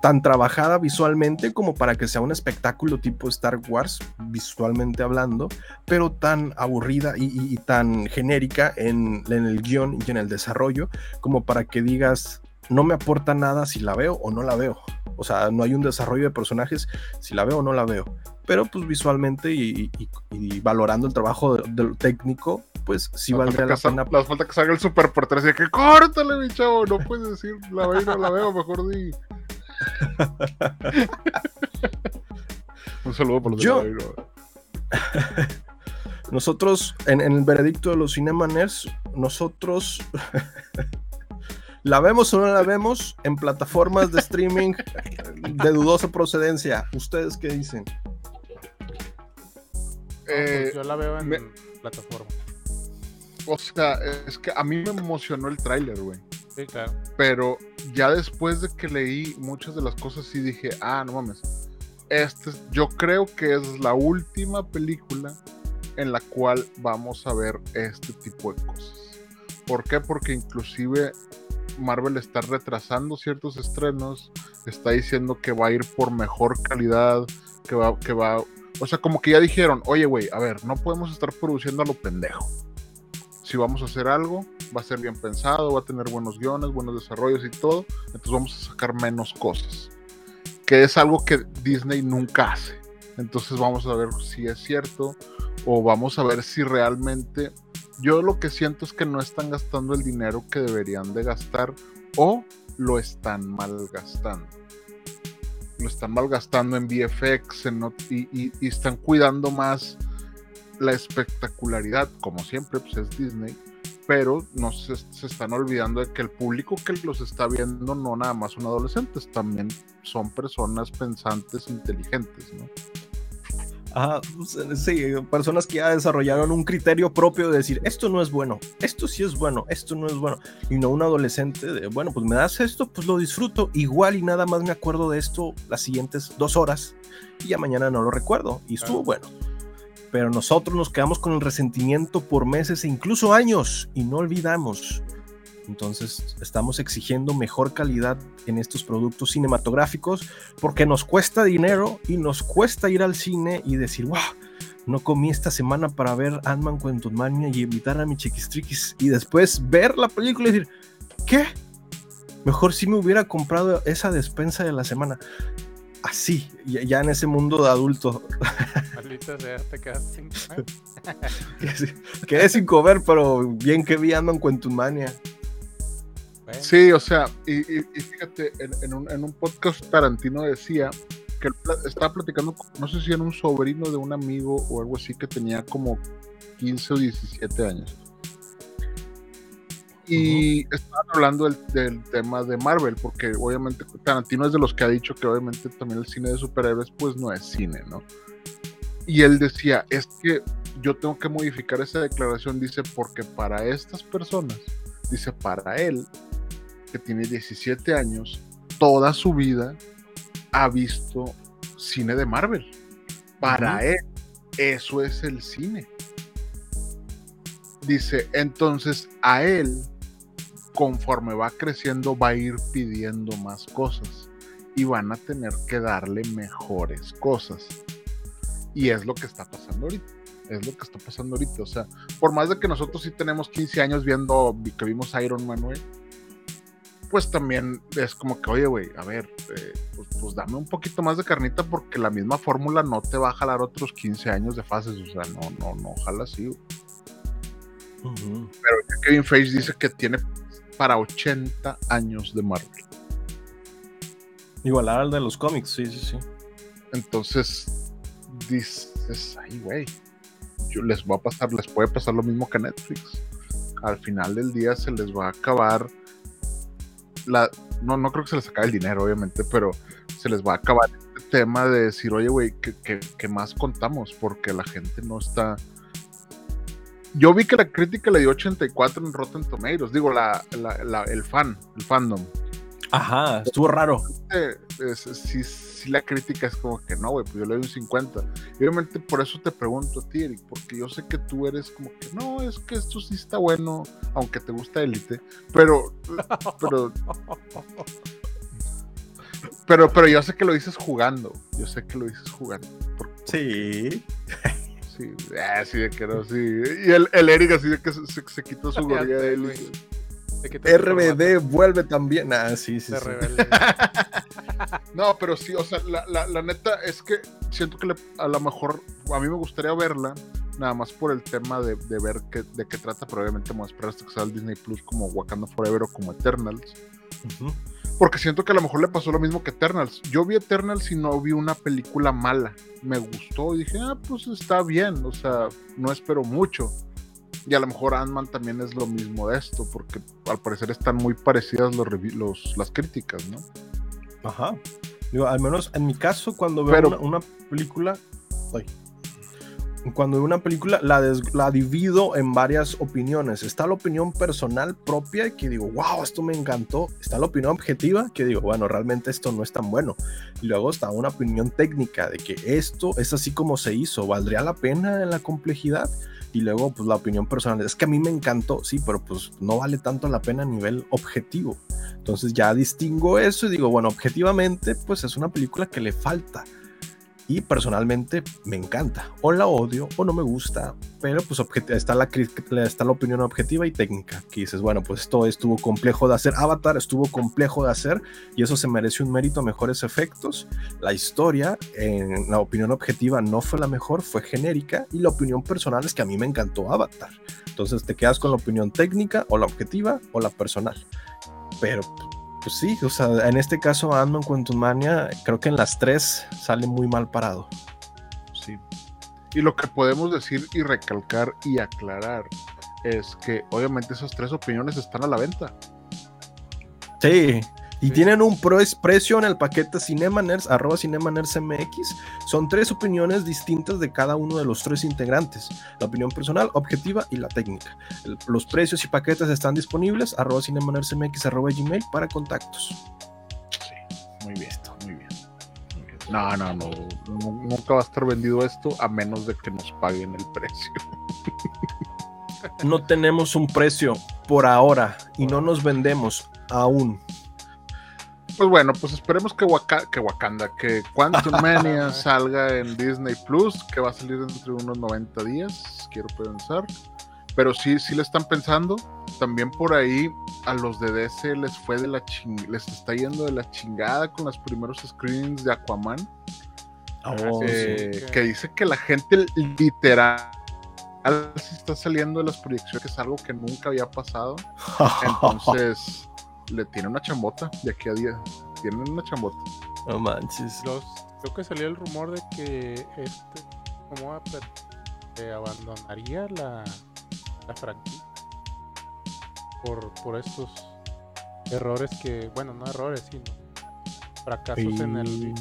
¿Tan trabajada visualmente como para que sea un espectáculo tipo Star Wars, visualmente hablando, pero tan aburrida y, y- y tan genérica en, en el guion y en el desarrollo como para que digas, no me aporta nada si la veo o no la veo. O sea, no hay un desarrollo de personajes si la veo o no la veo. Pero pues visualmente y, y- y valorando el trabajo de- del técnico, pues sí valdría la pena nos falta que salga el super portero así de que córtale, mi chavo. No puedes decir la veo y no la veo, mejor di. <laughs> Un saludo por los de Yo- la y no la. Nosotros, en, en el veredicto de los Cinemaners, nosotros <laughs> la vemos o no la vemos en plataformas de streaming de dudosa procedencia. ¿Ustedes qué dicen? Eh, pues yo la veo en me- plataforma. o sea, es que a mí me emocionó el tráiler, güey. Sí, claro. Pero ya después de que leí muchas de las cosas, sí dije, ah, no mames. Este, es- yo creo que es la última película en la cual vamos a ver este tipo de cosas. ¿Por qué? Porque inclusive Marvel está retrasando ciertos estrenos, está diciendo que va a ir por mejor calidad, que va, que va, o sea, como que ya dijeron, oye, güey, a ver, no podemos estar produciendo a lo pendejo. si vamos a hacer algo, va a ser bien pensado, va a tener buenos guiones, buenos desarrollos y todo, entonces vamos a sacar menos cosas. Que es algo que Disney nunca hace. Entonces vamos a ver si es cierto o vamos a ver si realmente yo lo que siento es que no están gastando el dinero que deberían de gastar o lo están malgastando. Lo están malgastando en VFX y, están cuidando más la espectacularidad, como siempre, pues es Disney, pero no se, se, están olvidando de que el público que los está viendo no nada más son adolescentes, también son personas pensantes, inteligentes, ¿no? Ajá, pues, eh, sí, personas que ya desarrollaron un criterio propio de decir, esto no es bueno, esto sí es bueno, esto no es bueno. Y no un adolescente de, bueno, pues me das esto, pues lo disfruto. Igual y nada más me acuerdo de esto las siguientes dos horas y ya mañana no lo recuerdo. Y estuvo bueno. Pero nosotros nos quedamos con el resentimiento por meses e incluso años y no olvidamos entonces estamos exigiendo mejor calidad en estos productos cinematográficos porque nos cuesta dinero y nos cuesta ir al cine y decir, wow, no comí esta semana para ver Ant-Man Quantumania y invitar a mi chiquistriquis y después ver la película y decir, ¿qué? Mejor si me hubiera comprado esa despensa de la semana. Así, ya, en ese mundo de adulto. Maldita sea, te quedas sin comer. <laughs> Quedé sin comer, pero bien que vi Ant-Man Quantumania. Sí, o sea, y, fíjate, en, un, podcast Tarantino decía que estaba platicando, no sé si era un sobrino de un amigo o algo así que tenía como 15 o 17 años. Y estaban hablando del, tema de Marvel, porque obviamente Tarantino es de los que ha dicho que obviamente también el cine de superhéroes pues no es cine, ¿no? Y él decía, es que yo tengo que modificar esa declaración, dice, porque para estas personas, dice, para él, que tiene 17 años, toda su vida ha visto cine de Marvel. Para él, eso es el cine. Dice, entonces a él, conforme va creciendo, va a ir pidiendo más cosas y van a tener que darle mejores cosas. Y es lo que está pasando ahorita. Es lo que está pasando ahorita. O sea, por más de que nosotros sí tenemos 15 años viendo que vimos Iron Man, pues también es como que, oye, güey, a ver, eh, pues, pues, dame un poquito más de carnita porque la misma fórmula no te va a jalar otros 15 años de fases, o sea, no, no, no, jala así. Pero Kevin Feige dice que tiene para 80 años de Marvel. Igualar al de los cómics, sí, sí, sí. Entonces, dices, ay, güey, yo les va a pasar, les puede pasar lo mismo que Netflix. Al final del día se les va a acabar no, no creo que se les acabe el dinero, obviamente, pero se les va a acabar el tema de decir, oye, güey, ¿qué, más contamos? Porque la gente no está... Yo vi que la crítica le dio 84 en Rotten Tomatoes, digo, la, el fan, el fandom. Ajá, estuvo raro. Sí, sí, la crítica es como que no, güey, pues yo le doy un 50. Y obviamente por eso te pregunto a ti, Eric, porque yo sé que tú eres como que no, es que esto sí está bueno, aunque te gusta Elite, pero, <laughs> pero, pero, pero yo sé que lo dices jugando, yo sé que lo dices jugando. sí. Sí, así de que no, sí. Y el, el Eric así de que se, se, quitó su gorilla de él. RBD vuelve también. Ah, sí, sí. <laughs> no, pero sí, o sea, la, neta es que siento que a lo mejor a mí me gustaría verla, nada más por el tema de, ver qué, de qué trata, pero obviamente me hasta que salga Disney Plus como Wakanda Forever o como Eternals. Porque siento que a lo mejor le pasó lo mismo que Eternals. Yo vi Eternals y no vi una película mala. Me gustó y dije, ah, pues está bien, o sea, no espero mucho y a lo mejor Ant-Man también es lo mismo de esto, porque al parecer están muy parecidas los, los las críticas, ¿no? Ajá. Digo, al menos en mi caso, cuando veo una, película. Cuando una película, la, la divido en varias opiniones. Está la opinión personal propia, que digo, wow, esto me encantó. Está la opinión objetiva, que digo, bueno, realmente esto no es tan bueno. Y luego está una opinión técnica de que esto es así como se hizo. ¿Valdría la pena en la complejidad? y luego pues la opinión personal es que a mí me encantó, sí, pero pues no vale tanto la pena a nivel objetivo. Entonces ya distingo eso y digo, bueno, objetivamente pues es una película que le falta. Y personalmente me encanta. O la odio o no me gusta, pero pues está la, está la opinión objetiva y técnica, que dices, bueno, pues esto estuvo complejo de hacer. Avatar estuvo complejo de hacer y eso se merece un mérito a mejores efectos. La historia, en la opinión objetiva, no fue la mejor, fue genérica y la opinión personal es que a mí me encantó Avatar. Entonces te quedas con la opinión técnica o la objetiva o la personal. Pero pues sí, o sea, en este caso Ant-Man Quantumania, creo que en las tres sale muy mal parado. Sí. Y lo que podemos decir y recalcar y aclarar es que obviamente esas tres opiniones están a la venta. Sí, y tienen un precio en el paquete Cinemaners, arroba MX. Son tres opiniones distintas de cada uno de los tres integrantes. La opinión personal, objetiva y la técnica. los precios y paquetes están disponibles, arroba MX, arroba gmail para contactos. Sí, muy bien, muy bien. No, no, no, nunca va a estar vendido esto a menos de que nos paguen el precio. no tenemos un precio por ahora y no nos vendemos aún. Pues bueno, pues esperemos que, que Wakanda, que Quantum <laughs> Mania salga en Disney Plus, que va a salir dentro de unos 90 días, quiero pensar. Pero sí, sí le están pensando. También por ahí a los de DC les fue de la ching les está yendo de la chingada con los primeros screens de Aquaman. Oh, eh, que dice que la gente literal se está saliendo de las proyecciones, que es algo que nunca había pasado. <laughs> Entonces le tiene una chambota de aquí a día. Tienen una chambota. No manches. Los, creo que salió el rumor de que este como abandonaría la, la franquicia por, por estos errores que, bueno, no errores, sino fracasos en el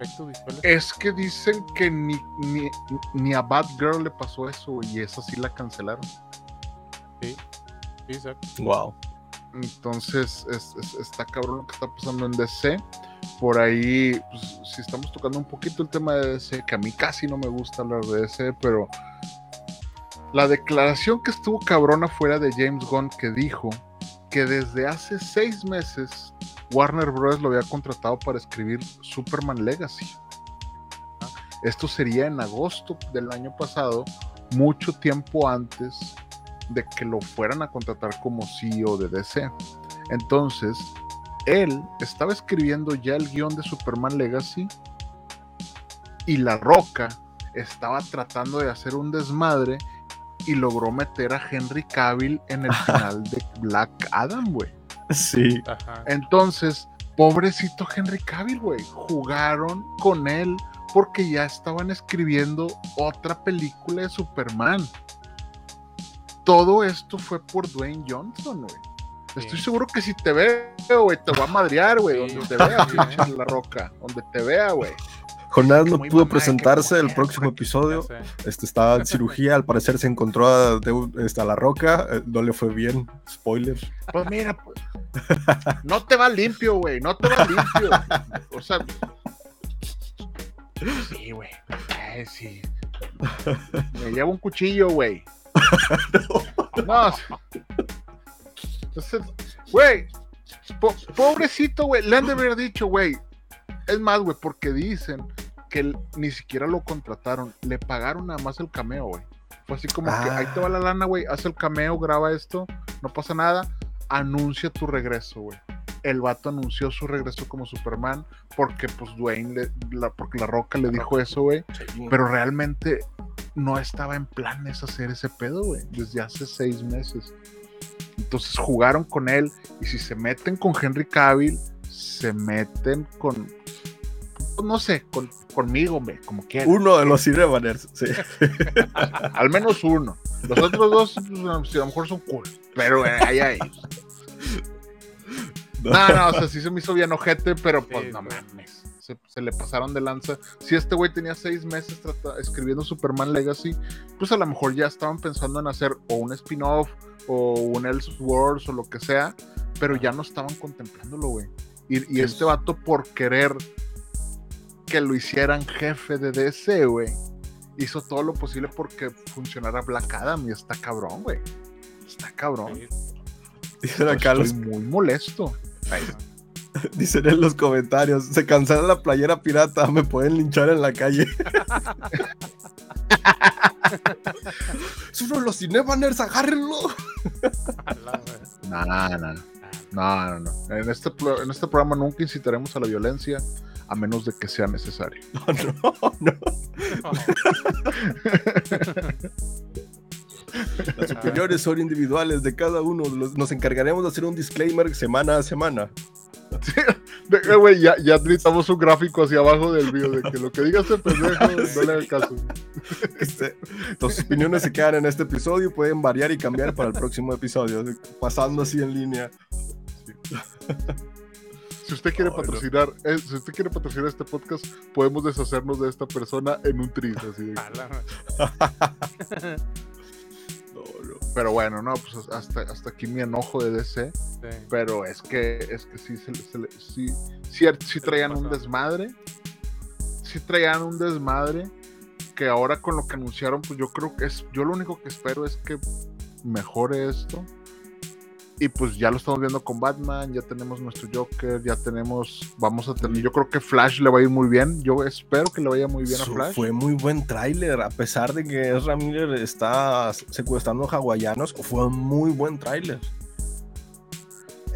efecto visual. Es que dicen que ni, ni, ni a Bad Girl le pasó eso y esa sí la cancelaron. Sí, sí exacto. Wow. Entonces está cabrón lo que está pasando en DC. Por ahí, pues, si estamos tocando un poquito el tema de DC, que a mí casi no me gusta hablar de DC, pero la declaración que estuvo cabrona fuera de James Gunn que dijo que desde hace seis meses Warner Bros. lo había contratado para escribir Superman Legacy. Esto sería en agosto del año pasado, mucho tiempo antes de que lo fueran a contratar como CEO de DC. Entonces, él estaba escribiendo ya el guion de Superman Legacy y La Roca estaba tratando de hacer un desmadre y logró meter a Henry Cavill en el <laughs> final de Black Adam, güey. Sí. Entonces, pobrecito Henry Cavill, güey, jugaron con él porque ya estaban escribiendo otra película de Superman todo esto fue por Dwayne Johnson, güey. Estoy seguro que si te veo, güey, te va a madrear, güey, donde te vea, <laughs> pinche la roca, donde te vea, güey. Jonás no pudo presentarse el próximo episodio. Este estaba en cirugía, al parecer se encontró a, este, la roca, eh, no le fue bien. Spoiler. Pues mira, pues, no te va limpio, güey, no te va limpio. O sea, sí, güey. Sí. Me llevo un cuchillo, güey. <laughs> no. Entonces, güey, pobrecito, güey, le han de haber dicho, güey. Es más, güey, porque dicen que ni siquiera lo contrataron, le pagaron nada más el cameo, güey. Fue así como que ahí te va la lana, güey, haz el cameo, graba esto, no pasa nada, anuncia tu regreso, güey. El vato anunció su regreso como Superman porque, pues, Dwayne, la, porque la Roca le dijo eso, güey. Pero realmente no estaba en planes hacer ese pedo, güey, desde hace seis meses. Entonces jugaron con él y si se meten con Henry Cavill, se meten con, no sé, con, conmigo, güey, como quieran. Uno de los Cinemaners, sí. Al menos uno. Los otros dos, pues, a lo mejor son cool, pero eh, hay. <laughs> No. no, o sea, sí se me hizo bien ojete, pero pues no mames se, le pasaron de lanza. Si este güey tenía seis meses escribiendo Superman Legacy, pues a lo mejor ya estaban pensando en hacer o un spin-off o un Elseworlds o lo que sea, pero ya no estaban contemplándolo, güey. Y, este vato por querer que lo hicieran jefe de DC, güey, hizo todo lo posible porque funcionara Black Adam y está cabrón, güey. Está cabrón. Dice acá Estoy muy molesto. <laughs> Dicen en los comentarios, se cancela la playera pirata, me pueden linchar en la calle. <laughs> de los Cinemaners, agárrenlo. No, no, no, no, no. En este, en este programa nunca incitaremos a la violencia a menos de que sea necesario. <laughs> No, no, no. Las opiniones son individuales de cada uno. Los- Nos encargaremos de hacer un disclaimer semana a semana. De- eh, güey, ya, ya necesitamos un gráfico hacia abajo del video de que lo que diga este pendejo <laughs> no le haga caso. Este, tus opiniones se quedan en este episodio y pueden variar y cambiar para el próximo episodio, pasando así en línea. Si usted quiere no. patrocinar, eh, si usted quiere patrocinar este podcast, podemos deshacernos de esta persona en un tris, así de- <laughs> Pero bueno, no, pues hasta, hasta aquí mi enojo de DC. Sí. Pero es que, es que sí, se, se sí, sí, sí traían un desmadre. Sí traían un desmadre. Que ahora con lo que anunciaron, pues yo creo que es. Yo lo único que espero es que mejore esto. Y pues ya lo estamos viendo con Batman, ya tenemos nuestro Joker, ya tenemos, vamos a tener, yo creo que Flash le va a ir muy bien, yo espero que le vaya muy bien a Flash. Fue muy buen tráiler, a pesar de que Ezra Miller está secuestrando hawaianos, fue un muy buen tráiler.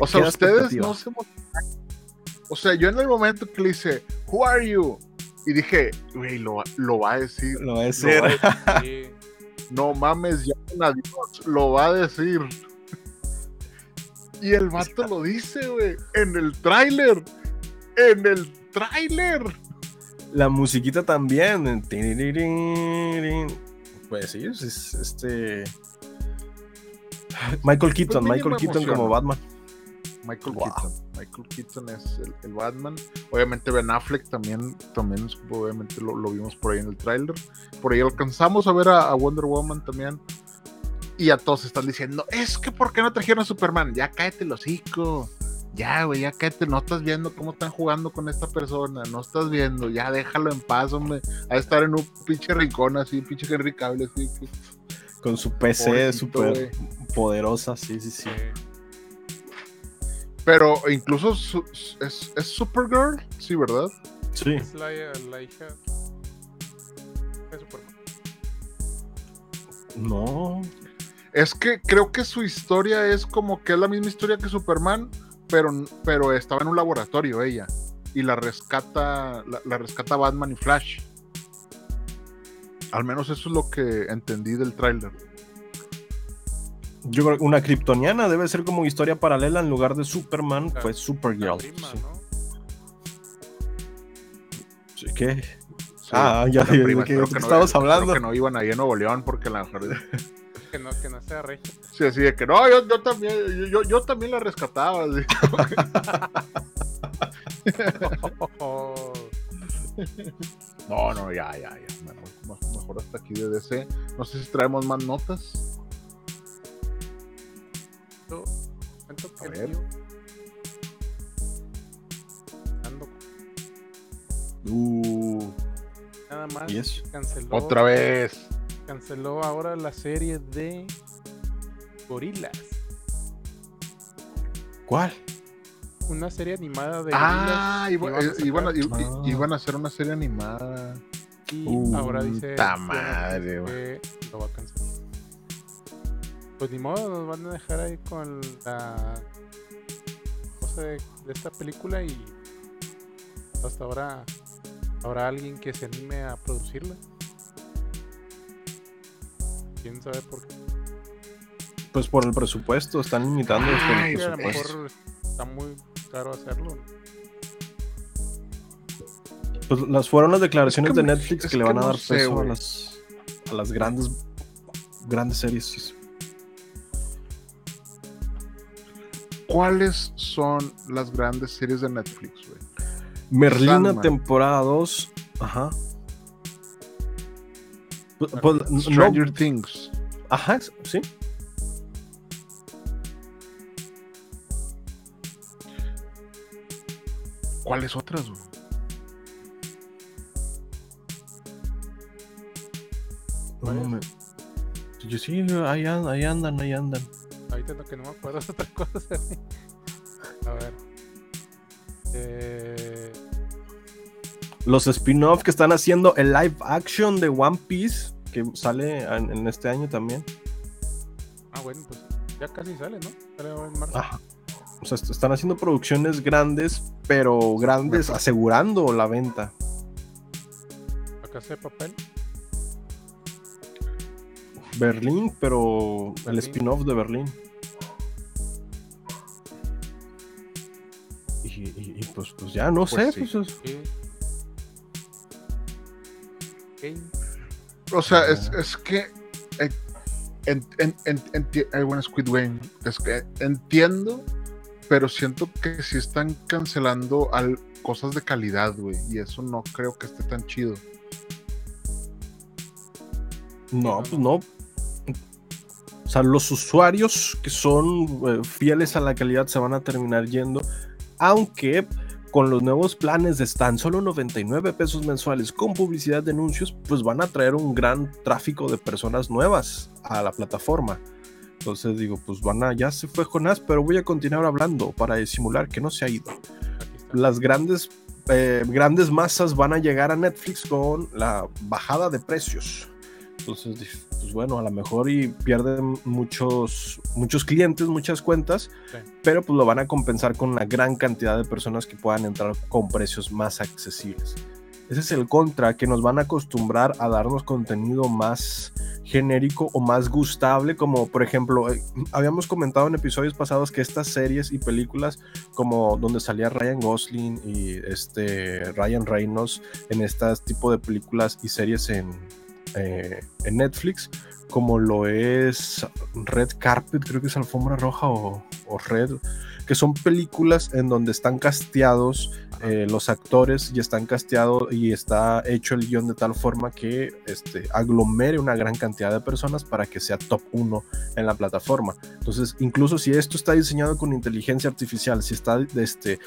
O sea, ustedes no se. O sea, yo en el momento que le hice, Who are you? Y dije, güey, lo, va- lo va a decir. Lo va a Lo decir. va a- <laughs> Sí. no mames, ya a Dios, lo va a decir. Y el vato lo dice, güey, en el tráiler. En el tráiler. La musiquita también. Pues sí, es, es este. Michael Keaton, Michael Keaton emociona. como Batman. Michael Wow. Keaton. Michael Keaton es el, el Batman. Obviamente Ben Affleck también, también obviamente lo, lo vimos por ahí en el tráiler. Por ahí alcanzamos a ver a, a Wonder Woman también. Y a todos están diciendo, es que ¿por qué no trajeron a Superman? Ya cállate el hocico. Ya, güey, ya cállate. No estás viendo cómo están jugando con esta persona. No estás viendo. Ya déjalo en paz, hombre. A estar en un pinche rincón así, pinche Henry Cable así. que- Con su PC Pobrecito, súper güey. poderosa, sí, sí, sí. Sí. Pero incluso su- es, es Supergirl, sí, ¿verdad? Sí. Es la, la hija de Superman. No. Es que creo que su historia es como que es la misma historia que Superman, pero, pero estaba en un laboratorio ella. Y la rescata, la, la rescata Batman y Flash. Al menos eso es lo que entendí del tráiler. Yo creo que una kryptoniana debe ser como historia paralela en lugar de Superman, La- fue La Supergirl. prima, Sí. ¿no? Sí, ¿Qué? Sí, Ah, ya, la ya, prima. ¿de qué- Creo de que no- estabas creo hablando? que no iban ahí en Nuevo León porque la <laughs> Que no, que no sea regia. Sí, así de que no, yo, yo también, yo, yo, también la rescataba. así. <laughs> No, no, ya, ya, ya. Mejor, mejor- hasta aquí de DC. No sé si traemos más notas. A ver. Ando- Uh, nada más canceló Otra vez. Canceló ahora la serie de Gorilas. ¿Cuál? Una serie animada de Ah, iba- iban a eh, iban, a, hacer una serie animada. y Uh, ahora dice madre, que lo va a cancelar. Pues ni modo, nos van a dejar ahí con la cosa de, de esta película y hasta ahora habrá alguien que se anime a producirla. Quién sabe por qué. Pues por el presupuesto, están limitando Ay, el Sí, a lo presupuesto. mejor está muy caro hacerlo. Pues las fueron las declaraciones Es de Netflix es que le que van a dar sé, peso a las, a las grandes grandes series. ¿Cuáles son las grandes series de Netflix, güey? Merlina Sandman. temporada 2. Ajá. Pues- pues, no- Stranger Things. ajá, sí. ¿Cuáles otras, güey? No, me- Yo sí, ahí andan, ahí andan, ahí andan. Ahorita lo que no me acuerdo es otra <laughs> cosa. A ver. Eh, Los spin-off que están haciendo el live action de One Piece, que sale en, en este año también. ah, bueno, pues ya casi sale, ¿no? Sale en marzo. Ajá. O sea, est- están haciendo producciones grandes, pero grandes asegurando la venta. La casa de papel. Berlín, pero el spin-off de Berlín. Y, y- y, pues, pues ya no Pues sé. sí. pues, es- Sí. Ok. O sea, es, es que. eh, en- en- en- enti- bueno, Squid Game. Es que entiendo, pero siento que sí están cancelando al, cosas de calidad, güey. Y eso no creo que esté tan chido. no, no, pues no. O sea, los usuarios que son eh, fieles a la calidad se van a terminar yendo. Aunque con los nuevos planes de tan solo 99 pesos mensuales con publicidad de anuncios, pues van a traer un gran tráfico de personas nuevas a la plataforma. Entonces digo, pues van a, ya se fue Jonás, pero voy a continuar hablando para disimular que no se ha ido. Las grandes, eh, grandes masas van a llegar a Netflix con la bajada de precios. Entonces, pues bueno, a lo mejor y pierden muchos, muchos clientes, muchas cuentas, Sí. pero pues lo van a compensar con la gran cantidad de personas que puedan entrar con precios más accesibles. Ese es el contra, que nos van a acostumbrar a darnos contenido más genérico o más gustable, como por ejemplo, eh, habíamos comentado en episodios pasados que estas series y películas, como donde salía Ryan Gosling y este Ryan Reynolds en estas tipo de películas y series en, eh, en Netflix, como lo es Red Carpet, creo que es Alfombra Roja o, o Red, que son películas en donde están casteados eh, los actores y están casteados y está hecho el guion de tal forma que este, aglomere una gran cantidad de personas para que sea top 1 en la plataforma. Entonces, incluso si esto está diseñado con inteligencia artificial, si está este, eh,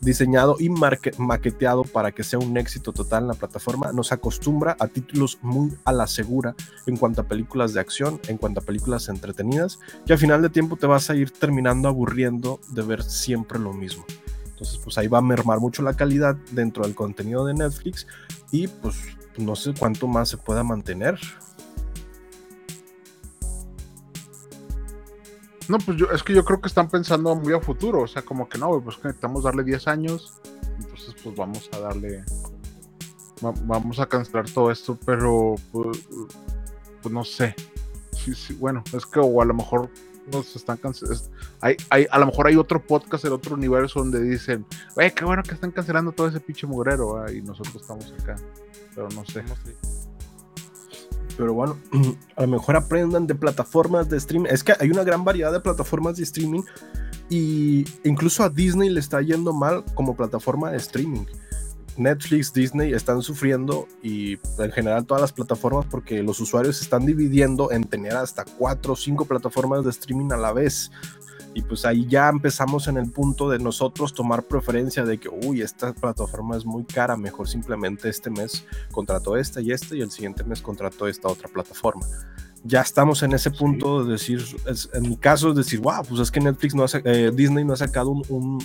diseñado y maqueteado para que sea un éxito total en la plataforma, nos acostumbra a títulos muy a la segura en cuanto a películas de acción, en cuanto a películas entretenidas, que al final de tiempo te vas a ir terminando aburriendo de ver siempre lo mismo. Entonces, pues ahí va a mermar mucho la calidad dentro del contenido de Netflix y pues no sé cuánto más se pueda mantener. No, pues yo, es que yo creo que están pensando muy a futuro. O sea, como que no, pues necesitamos darle 10 años. Entonces, pues vamos a darle. va- vamos a cancelar todo esto, pero pues, pues no sé. Bueno, es que o a lo mejor nos están cancelando. Hay, hay, a lo mejor hay otro podcast en otro universo donde dicen, güey, qué bueno que están cancelando todo ese pinche mugrero, ¿va?", y nosotros estamos acá. Pero no sé. Pero bueno, <clears throat> a lo mejor aprendan de plataformas de streaming. Es que hay una gran variedad de plataformas de streaming y incluso a Disney le está yendo mal como plataforma de streaming. Netflix, Disney están sufriendo y en general todas las plataformas porque los usuarios se están dividiendo en tener hasta cuatro o cinco plataformas de streaming a la vez. Y pues ahí ya empezamos en el punto de nosotros tomar preferencia de que, uy, esta plataforma es muy cara, mejor simplemente este mes contrato esta y esta y el siguiente mes contrato esta otra plataforma. Ya estamos en ese punto de decir, es- en mi caso es decir, wow, pues es que Netflix no ha, eh, Disney no ha sacado un, un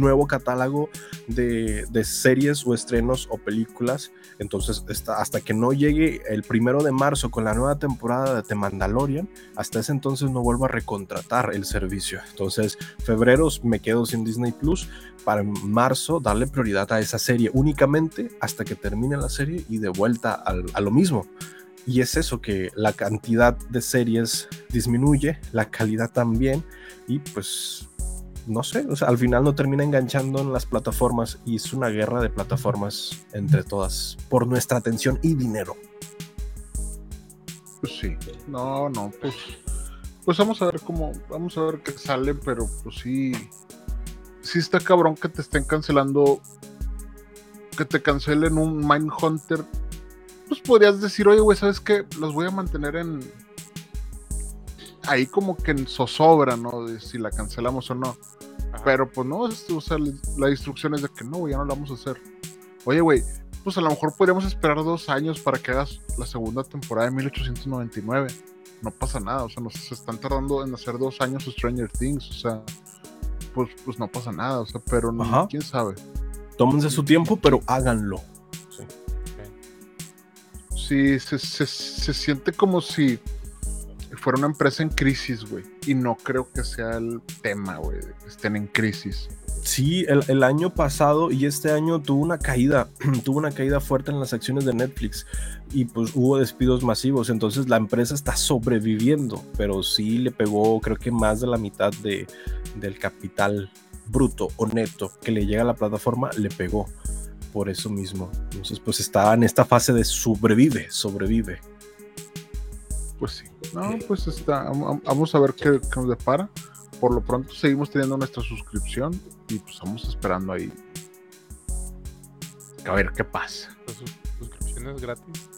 nuevo catálogo de, de series o estrenos o películas. Entonces, está- hasta que no llegue el primero de marzo con la nueva temporada de The Mandalorian, hasta ese entonces no vuelvo a recontratar el servicio. Entonces, febrero me quedo sin Disney Plus para en marzo darle prioridad a esa serie únicamente hasta que termine la serie y de vuelta al- a lo mismo. Y es eso que la cantidad de series disminuye, la calidad también y pues no sé, o sea, al final no termina enganchando en las plataformas y es una guerra de plataformas entre todas por nuestra atención y dinero. Pues sí. No, no, pues. Pues vamos a ver cómo. Vamos a ver qué sale, pero pues sí. Sí está cabrón que te estén cancelando. Que te cancelen un Mindhunter. Pues podrías decir, oye, güey, ¿sabes qué? Los voy a mantener en. Ahí como que en zozobra, ¿no? De si la cancelamos o no. Ajá. Pero pues no, es- o sea, la instrucción es de que no, güey, ya no la vamos a hacer. Oye, güey, pues a lo mejor podríamos esperar dos años para que hagas la segunda temporada de 1899. No pasa nada, o sea, nos se están tardando en hacer dos años Stranger Things, o sea, pues, pues no pasa nada, o sea, pero no, Ajá. quién sabe. Tómense su tiempo, pero háganlo. Sí. Se, se- se siente como si fuera una empresa en crisis, güey. Y no creo que sea el tema, güey, que estén en crisis. Sí, el, el año pasado y este año tuvo una caída, <clears throat> tuvo una caída fuerte en las acciones de Netflix y pues hubo despidos masivos, entonces la empresa está sobreviviendo, pero sí le pegó creo que más de la mitad de, del capital bruto o neto que le llega a la plataforma, le pegó por eso mismo. Entonces pues está en esta fase de sobrevive, sobrevive. Pues sí. No, pues está. vam- Vamos a ver qué, qué nos depara. Por lo pronto seguimos teniendo nuestra suscripción y pues vamos esperando ahí. A ver qué pasa. Las sus- suscripciones gratis.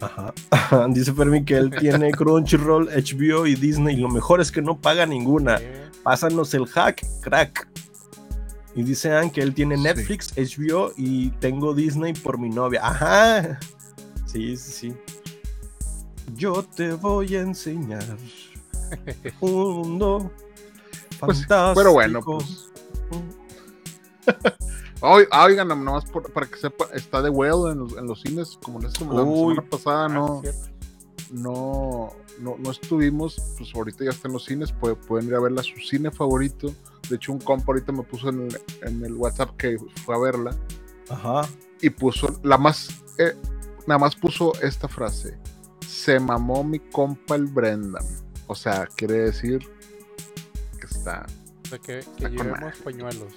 Ajá. <laughs> Dice Fermi que él tiene Crunchyroll, HBO y Disney y lo mejor es que no paga ninguna. Eh, Pásanos el hack, crack. Y dice Ann que él tiene Sí. Netflix, HBO y tengo Disney por mi novia. Ajá. Sí, sí, sí. Yo te voy a enseñar <laughs> un mundo Pues sí, fantástico. pero bueno, pues. <laughs> Oigan, nomás por- para que sepa, está The Whale en los, en los cines, como la, sem- la semana pasada ah, no, no, no, no estuvimos, pues ahorita ya está en los cines, puede- pueden ir a verla a su cine favorito. De hecho, un compa ahorita me puso en el, en el WhatsApp que fue a verla Ajá. y puso la más, eh, nada más puso esta frase: Se mamó mi compa el Brendan. O sea, quiere decir que está. O sea, que, llevemos pañuelos.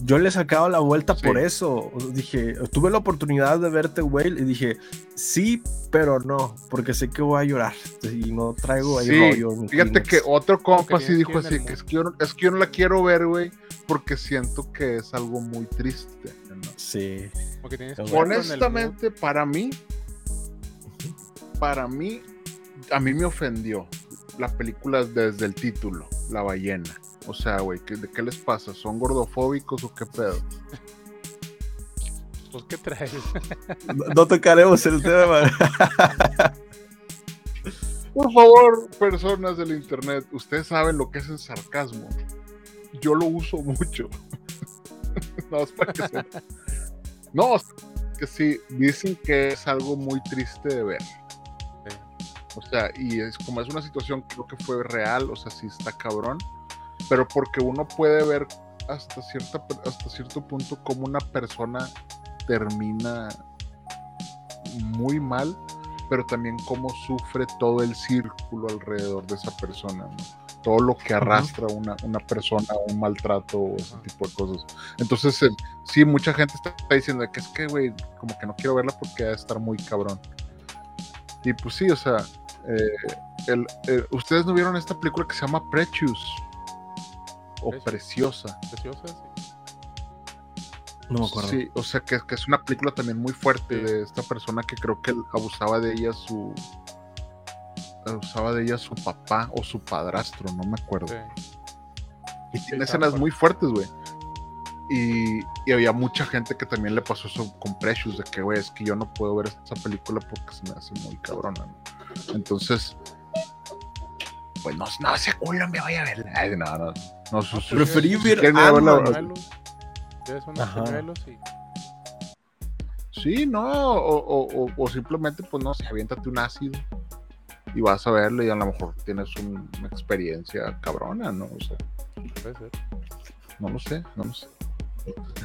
Yo le sacaba la vuelta Sí. por eso. Dije, tuve la oportunidad de verte, Whale, y dije, sí, pero no, porque sé que voy a llorar y no traigo ahí Sí, rollo. Fíjate que otro compa sí dijo así: que es que, yo, no- es que yo no la quiero ver, güey, porque siento que es algo muy triste. ¿no? Sí. Honestamente, para mí, para mí, a mí me ofendió la película desde el título, La ballena. O sea, güey, ¿qué- ¿de qué les pasa? ¿Son gordofóbicos o qué pedo? Pues, ¿qué traes? No, no tocaremos el tema. Por favor, personas del internet, ustedes saben lo que es el sarcasmo. Yo lo uso mucho. <laughs> no, es para que sepan. No, es que sí, dicen que es algo muy triste de ver. Sí. O sea, y es como es una situación creo que fue real, o sea, sí está cabrón, pero porque uno puede ver hasta, cierta, hasta cierto punto cómo una persona termina muy mal, pero también cómo sufre todo el círculo alrededor de esa persona, ¿no? todo lo que arrastra una, una persona un maltrato o ese tipo de cosas. Entonces, eh, sí, mucha gente está, está diciendo que es que, güey, como que no quiero verla porque va a estar muy cabrón. Y pues sí, o sea, eh, el- eh, ustedes no vieron esta película que se llama Precious o Precious. Preciosa. Preciosas. No me acuerdo. Sí, o sea que, que es una película también muy fuerte Sí. de esta persona que creo que abusaba de ella su abusaba de ella su papá o su padrastro, no me acuerdo. Sí. Y tiene escenas muy fuertes, güey. Y, y había mucha gente que también le pasó eso con Precious, de que, güey, es que yo no puedo ver esa película porque se me hace muy cabrona, ¿no? Entonces, pues no, no se culo, me voy a ver. Ay, no, no, no, su- su- Preferí ver unos pañuelos y Sí, no, o, o- o- o simplemente, pues no sé, aviéntate un ácido y vas a verlo y a lo mejor tienes un- una experiencia cabrona, ¿no? O sea, puede ser. no lo sé, no lo sé.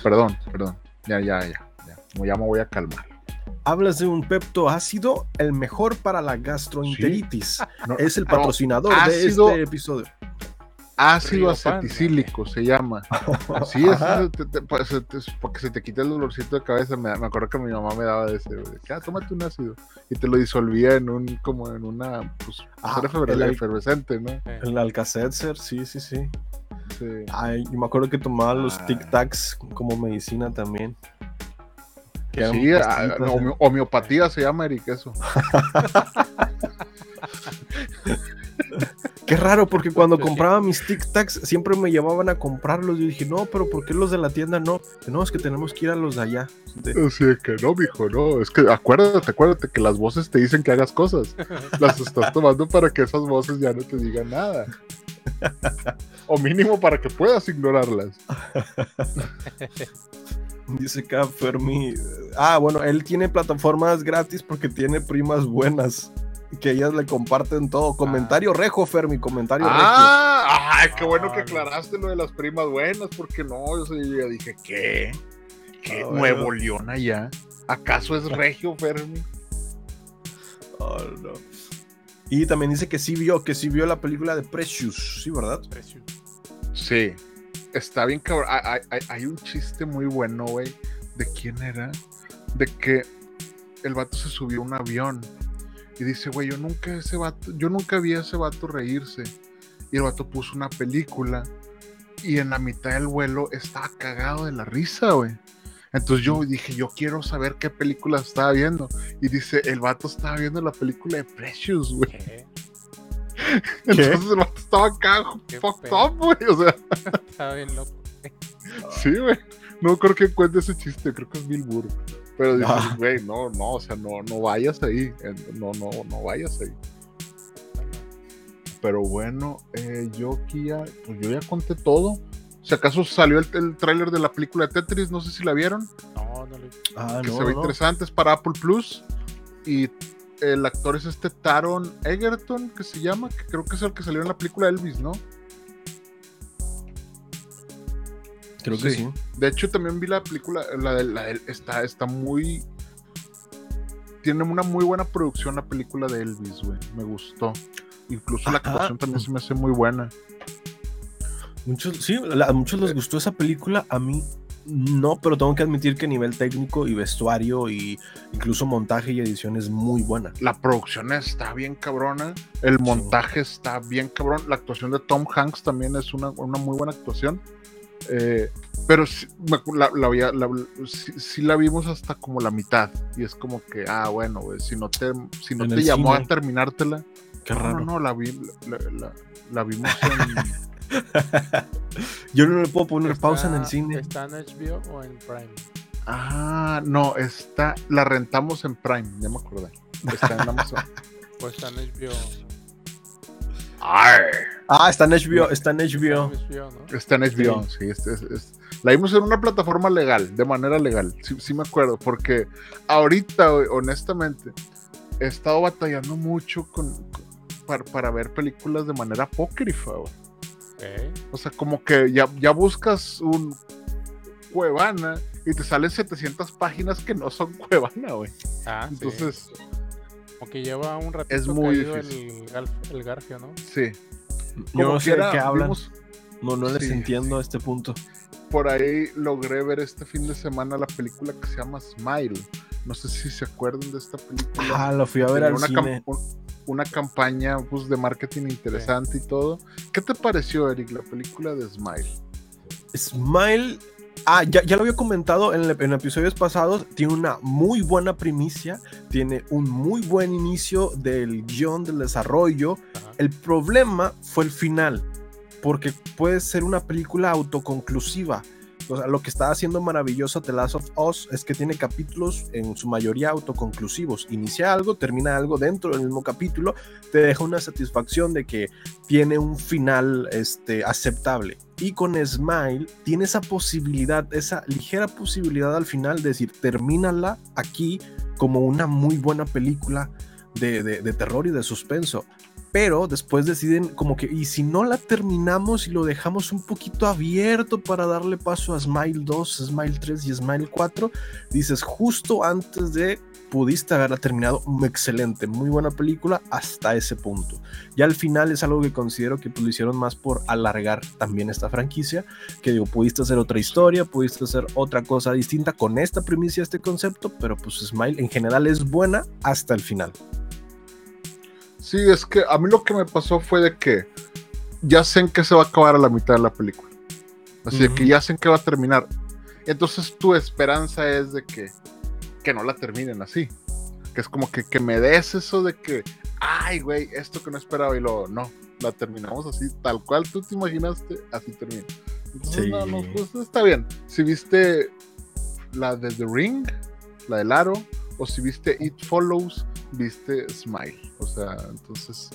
Perdón, perdón. Ya, ya, ya. Ya, Como ya me voy a calmar. Hablas de un pepto ácido, el mejor para la gastroenteritis. No, Es el no, patrocinador de este episodio. Ácido aceticílico se llama. Sí, es, Ajá. te- te- pa- se te- porque se te quita el dolorcito de cabeza. Me, me acuerdo que mi mamá me daba de ese, güey, de que, ah, tómate un ácido. Y te lo disolvía en un, como en una, pues, Ah, el al- efervescente, ¿no? Eh, El Alka-Seltzer, sí, sí, sí. Sí. Ay, yo me acuerdo que tomaba los Ah. Tic Tacs como medicina también. Que Sí, ah, ¿eh? homeo- homeopatía se llama, Eric, eso. <laughs> <laughs> Qué raro, porque cuando Sí. compraba mis Tic Tacs siempre me llevaban a comprarlos. Yo dije, no, pero ¿por qué los de la tienda no? No, es que tenemos que ir a los de allá. De- Así es que no, mijo, no. Es que acuérdate, acuérdate que las voces te dicen que hagas cosas. Las estás tomando para que esas voces ya no te digan nada. o mínimo para que puedas ignorarlas. <laughs> Dice acá Fermi. Ah, bueno, él tiene plataformas gratis porque tiene primas buenas. Que ellas le comparten todo. Comentario rejo, Fermi, comentario ah, Ay, qué bueno que aclaraste lo de las primas buenas, porque no, yo, dije, ¿qué? ¿Qué? Ah, Nuevo León allá. ¿Acaso es regio, Fermi? Oh, no. Y también dice que sí vio, que sí vio la película de Precious, ¿sí, verdad? Precious. Sí. Está bien cabrón. Hay, hay un chiste muy bueno, güey. ¿De quién era? De que el vato se subió a un avión y dice, güey, yo nunca ese vato, yo nunca vi a ese vato reírse. Y el vato puso una película y en la mitad del vuelo estaba cagado de la risa, güey. Entonces yo dije, yo quiero saber qué película estaba viendo. Y dice, el vato estaba viendo la película de Precious, güey. <laughs> Entonces el vato estaba acá, fucked up, güey. O sea. <laughs> Estaba bien loco. sí, güey. No creo que cuente ese chiste, creo que es Bill Burr. Pero dices, ah. güey, no, no, o sea, no, no vayas ahí. No, no, no vayas ahí. Pero bueno, eh, yo aquí ya, pues yo ya conté todo. Si acaso salió el, el tráiler de la película de Tetris, no sé si la vieron. No, no le ah, que se ve interesante, es para Apple Plus. Y el actor es este Taron Egerton, que se llama, que creo que es el que salió en la película Elvis, ¿no? Creo que sí. De hecho, también vi la película, la de, la está, está muy. Tiene una muy buena producción la película de Elvis, güey. Me gustó. Incluso la actuación también se me hace muy buena. Muchos, sí, a muchos les gustó esa película. A mí no, pero tengo que admitir que a nivel técnico y vestuario y incluso montaje y edición es muy buena. La producción está bien cabrona, el montaje está bien cabrón, la actuación de Tom Hanks también es una, una muy buena actuación. Eh, pero sí la, la, vimos hasta como la mitad. Y es como que, ah, bueno, si no te, si no te llamó a terminártela. Qué raro. No, no, la, vi, la, vimos en. <laughs> Yo no le puedo poner pausa en el cine. ¿Está en HBO o en Prime? Ah, no, está. La rentamos en Prime, ya me acordé. Está en <laughs> Amazon. pues está en HBO. Ah, está en HBO, está en HBO. Está en HBO, sí. la vimos en una plataforma legal, de manera legal. Sí, me acuerdo, porque ahorita, honestamente, he estado batallando mucho con, para, ver películas de manera apócrifa, O sea, como que ya, ya buscas un Cuevana y te salen 700 páginas que no son Cuevana, güey. Ah, Entonces que lleva un ratito es muy el, el, garfio, ¿no? Sí. Yo no sé de qué hablan. No, no les entiendo a este punto. Por ahí logré ver este fin de semana la película que se llama Smile. No sé si se acuerdan de esta película. Ah, lo fui a ver al una cine. una campaña pues, de marketing interesante y todo. ¿Qué te pareció, Eric, la película de Smile? Smile Ah, ya, lo había comentado en, en, episodios pasados. Tiene una muy buena primicia. Tiene un muy buen inicio del guion, del desarrollo. El problema fue el final. Porque puede ser una película autoconclusiva lo que está haciendo maravilloso The Last of Us es que tiene capítulos en su mayoría autoconclusivos. Inicia algo, termina algo dentro del mismo capítulo, te deja una satisfacción de que tiene un final este, aceptable. Y con Smile tiene esa posibilidad, esa ligera posibilidad al final de decir, termínala aquí como una muy buena película de, de terror y de suspenso pero después deciden como que, y si no la terminamos y lo dejamos un poquito abierto para darle paso a Smile 2, Smile 3 y Smile 4, dices justo antes de pudiste haberla terminado excelente, muy buena película hasta ese punto. Ya al final es algo que considero que pues, lo hicieron más por alargar también esta franquicia, que digo, pudiste hacer otra historia, pudiste hacer otra cosa distinta con esta primicia, este concepto, pero pues Smile en general es buena hasta el final. Sí, es que a mí lo que me pasó fue de que ya sé en qué se va a acabar a la mitad de la película. Así que ya sé en qué va a terminar. Entonces tu esperanza es de que, que no la terminen así. Que es como que, que me des eso de que, ay, güey, esto que no esperaba y luego, no, la terminamos así, tal cual tú te imaginaste, así termina. Entonces, no, no, pues está bien. Si viste la de The Ring, la del aro, o si viste It Follows, viste Smile. O sea, entonces.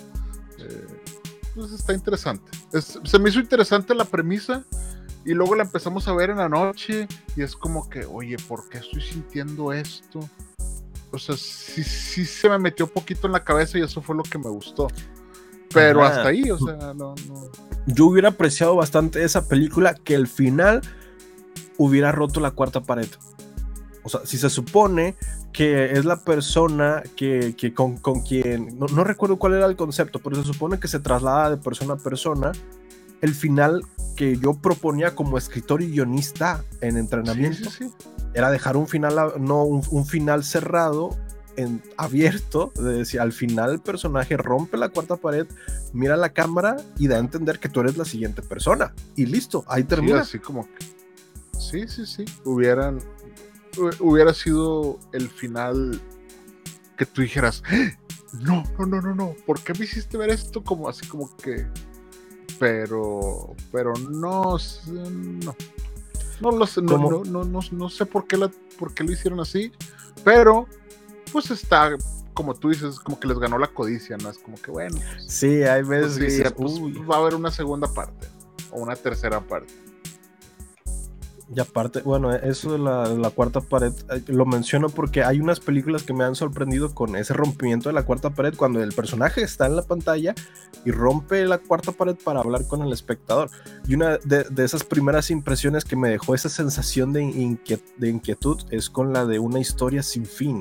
Eh, pues está interesante. Es- se me hizo interesante la premisa y luego la empezamos a ver en la noche y es como que, oye, ¿por qué estoy sintiendo esto? O sea, sí, sí se me metió poquito en la cabeza y eso fue lo que me gustó. Pero Ajá. hasta ahí, o sea, no, no. Yo hubiera apreciado bastante esa película que el final hubiera roto la cuarta pared. O sea, si se supone que es la persona que, que con, con quien, no, no recuerdo cuál era el concepto, pero se supone que se traslada de persona a persona, el final que yo proponía como escritor y guionista en Sí, entrenamiento sí, sí. era dejar un final, a- no un, un final cerrado, en, abierto, de decir, al final el personaje rompe la cuarta pared, mira la cámara y da a entender que tú eres la siguiente persona. Y listo, ahí Sí, termina. así como que. Sí, sí, sí. Hubieran. Hu- Hubiera sido el final que tú dijeras. "¡Ah! No, no, no, no, no. ¿Por qué me hiciste ver esto? Como así como que. Pero. Pero no. No. No lo sé. No, no, no, no, no sé por qué, la, por qué lo hicieron así. Pero. Pues está. Como tú dices, como que les ganó la codicia, ¿no? Es como que bueno. pues, Sí, hay pues veces que sí, dices, pues, va a haber una segunda parte. O una tercera parte. Y aparte, bueno, eso de la, la cuarta pared, eh, lo menciono porque hay unas películas que me han sorprendido con ese rompimiento de la cuarta pared, cuando el personaje está en la pantalla y rompe la cuarta pared para hablar con el espectador. Y una de, de esas primeras impresiones que me dejó esa sensación de, inquiet- de inquietud es con la de una historia sin fin,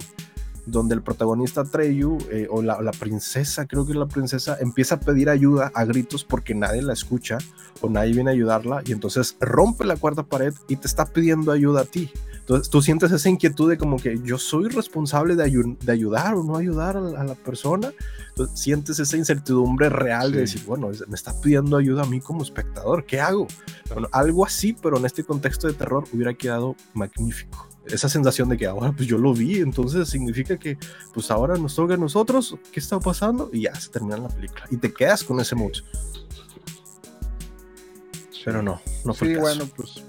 donde el protagonista Treyu, eh, o la, la princesa, creo que es la princesa, empieza a pedir ayuda a gritos porque nadie la escucha o nadie viene a ayudarla y entonces rompe la cuarta pared y te está pidiendo ayuda a ti. Entonces tú sientes esa inquietud de como que yo soy responsable de, ayu- de ayudar o no ayudar a la, a la persona. Entonces sientes esa incertidumbre real de decir, bueno, me está pidiendo ayuda a mí como espectador, ¿qué hago? Bueno, algo así, pero en este contexto de terror hubiera quedado magnífico. Esa sensación de que ahora pues yo lo vi, entonces significa que pues ahora nos toca a nosotros, ¿qué está pasando? Y ya se termina la película. Y te quedas con ese mood. Pero no, no fue sí, el caso. bueno, pues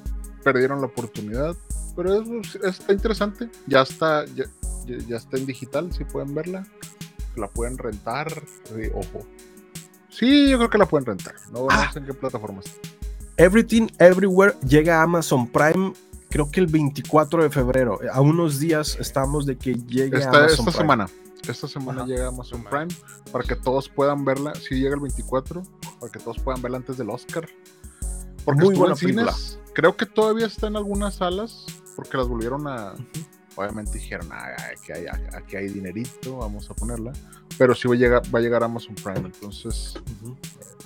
perdieron la oportunidad. Pero es- está interesante. Ya está, ya, ya- está en digital, si pueden verla. La pueden rentar. sí, ojo. Sí, yo creo que la pueden rentar. No, no Ah. sé en qué plataforma está. Everything Everywhere llega a Amazon Prime, creo que el 24 de febrero. A unos días estamos de que llegue a Esta, Amazon esta Prime. semana. Esta semana Ajá. llega a Amazon. Prime para que todos puedan verla. Si llega el 24, para que todos puedan verla antes del Oscar. Porque Muy estuvo buena en cines. Creo que todavía está en algunas salas porque las volvieron a. Obviamente dijeron, "Ah, aquí, hay, aquí hay dinerito, vamos a ponerla. Pero sí va a llegar, va a llegar a Amazon Prime, entonces, Ujú.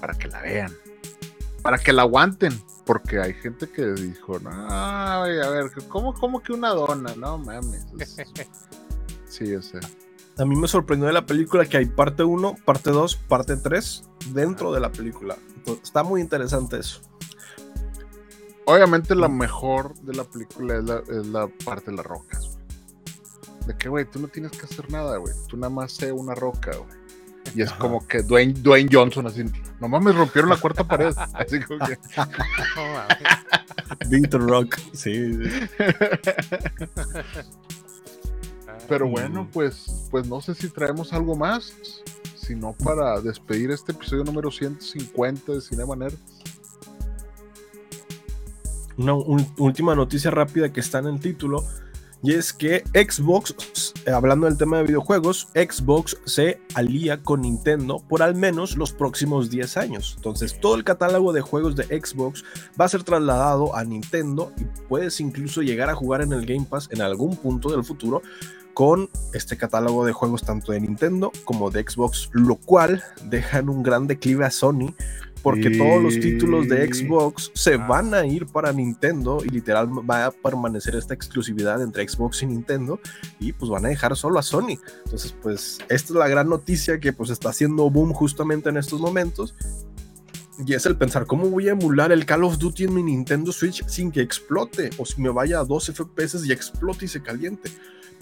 para que la vean. Para que la aguanten. Porque hay gente que dijo, no, ay, a ver, ¿cómo, cómo que una dona? No mames. es- <laughs> Sí, o sea. A mí me sorprendió de la película que hay parte 1, parte 2, parte 3 dentro de la película. Entonces, está muy interesante eso. Obviamente la mejor de la película es la, es la parte de las rocas, güey. De que, güey, tú no tienes que hacer nada, güey. Tú nada más sé una roca, güey. Y es Ajá. como que Dwayne, Dwayne Johnson así, no mames, rompieron la cuarta pared. <laughs> Así como que, No mames. Beat the Rock. Sí, sí. pero Mm. bueno, pues, pues no sé si traemos algo más, sino para despedir este episodio número 150 de Cinema Nerd. Una un- última noticia rápida que está en el título. Y es que Xbox, hablando del tema de videojuegos, Xbox se alía con Nintendo por al menos los próximos 10 años. Entonces todo el catálogo de juegos de Xbox va a ser trasladado a Nintendo y puedes incluso llegar a jugar en el Game Pass en algún punto del futuro con este catálogo de juegos tanto de Nintendo como de Xbox, lo cual deja en un gran declive a Sony porque todos los títulos de Xbox se Ah. van a ir para Nintendo y literal va a permanecer esta exclusividad entre Xbox y Nintendo y pues van a dejar solo a Sony. Entonces pues esta es la gran noticia que pues está haciendo boom justamente en estos momentos. Y es el pensar, ¿cómo voy a emular el Call of Duty en mi Nintendo Switch sin que explote? O si me vaya a 12 FPS y explote y se caliente.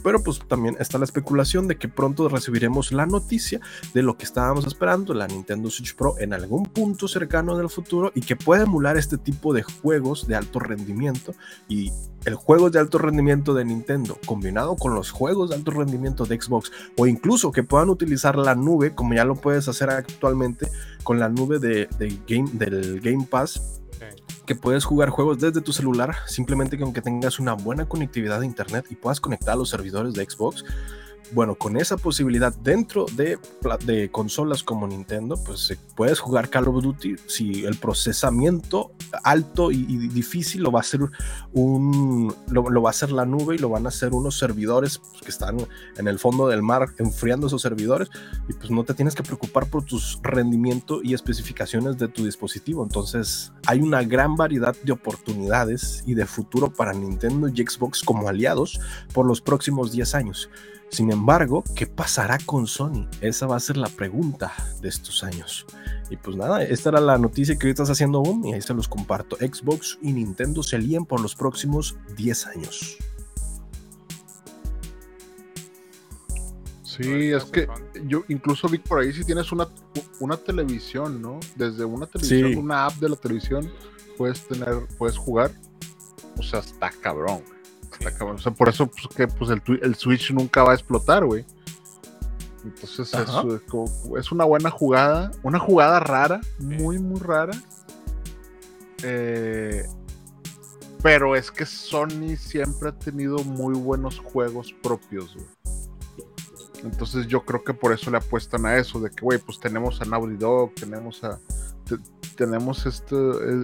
Pero pues también está la especulación de que pronto recibiremos la noticia de lo que estábamos esperando, la Nintendo Switch Pro en algún punto cercano del futuro y que puede emular este tipo de juegos de alto rendimiento y el juego de alto rendimiento de Nintendo combinado con los juegos de alto rendimiento de Xbox o incluso que puedan utilizar la nube como ya lo puedes hacer actualmente con la nube de, game, del Game Pass. Que puedes jugar juegos desde tu celular, simplemente que tengas una buena conectividad de internet y puedas conectar a los servidores de Xbox. Bueno, con esa posibilidad dentro de, consolas como Nintendo, pues eh, puedes jugar Call of Duty si el procesamiento alto y, difícil lo va a hacer un lo va a hacer la nube y lo van a hacer unos servidores pues, que están en el fondo del mar enfriando esos servidores y pues no te tienes que preocupar por tus rendimiento y especificaciones de tu dispositivo. Entonces hay una gran variedad de oportunidades y de futuro para Nintendo y Xbox como aliados por los próximos 10 años. Sin embargo, ¿qué pasará con Sony? Esa va a ser la pregunta de estos años. Y pues nada, esta era la noticia que ahorita está haciendo boom y ahí se los comparto. Xbox y Nintendo se lían por los próximos 10 años. Sí, es que yo incluso vi por ahí si tienes una, una televisión, ¿no? Desde una televisión, Sí. una app de la televisión, puedes tener, puedes jugar. O sea, está cabrón, güey. Está cabrón. O sea, por eso pues, que pues, el, Switch nunca va a explotar, güey. Entonces es, es una buena jugada, una jugada rara, muy, muy rara. Eh, pero es que Sony siempre ha tenido muy buenos juegos propios, güey. Entonces yo creo que por eso le apuestan a eso, de que, güey, pues tenemos a Naughty Dog, tenemos a... te- tenemos este,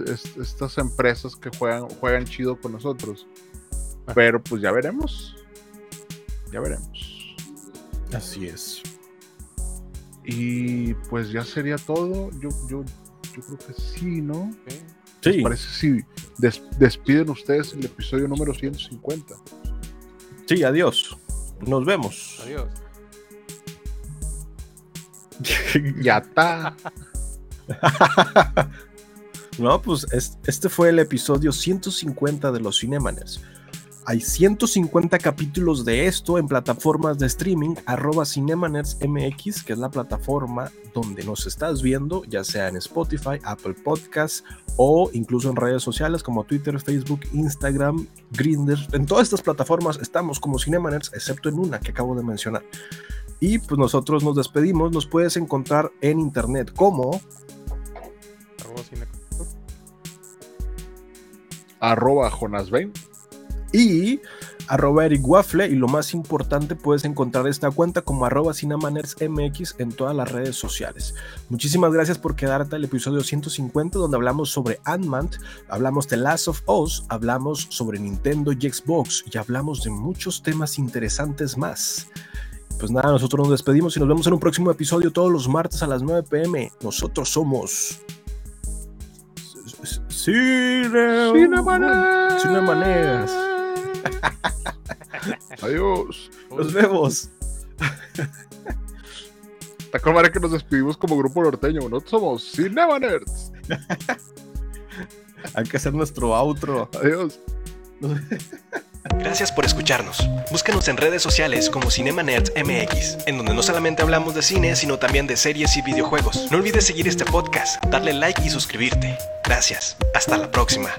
es- estas empresas que juegan, juegan chido con nosotros. Pero pues ya veremos. Ya veremos. Así es. Y pues ya sería todo. Yo, yo, yo creo que sí, ¿no? Sí. Sí, Parece si des- despiden ustedes el episodio número 150. sí, adiós. Nos vemos. Adiós. <laughs> Ya está. <laughs> No, pues es- este fue el episodio 150 de los Cinemaners. Hay 150 capítulos de esto en plataformas de streaming, arroba Cinemaners MX, que es la plataforma donde nos estás viendo, ya sea en Spotify, Apple Podcasts o incluso en redes sociales como Twitter, Facebook, Instagram, Grindr. En todas estas plataformas estamos como Cinemaners, excepto en una que acabo de mencionar. Y pues nosotros nos despedimos, nos puedes encontrar en internet como Arroba Jonas Bain. Y arroba Eric Waffle y lo más importante puedes encontrar esta cuenta como arroba CinemanersMX en todas las redes sociales. Muchísimas gracias por quedarte al episodio 150 donde hablamos sobre Ant-Man, hablamos de Last of Us, hablamos sobre Nintendo y Xbox y hablamos de muchos temas interesantes más. Pues nada, nosotros nos despedimos y nos vemos en un próximo episodio todos los martes a las 9 pm. Nosotros somos... Cine... <laughs> Adiós. Nos vemos. ¿Te acuerdas que nos despedimos como grupo norteño? Nosotros somos Cinemaners. <laughs> Hay que hacer nuestro outro. Adiós. Gracias por escucharnos. Búscanos en redes sociales como Cinema Nerds MX, en donde no solamente hablamos de cine, sino también de series y videojuegos. No olvides seguir este podcast, darle like y suscribirte. Gracias. Hasta la próxima.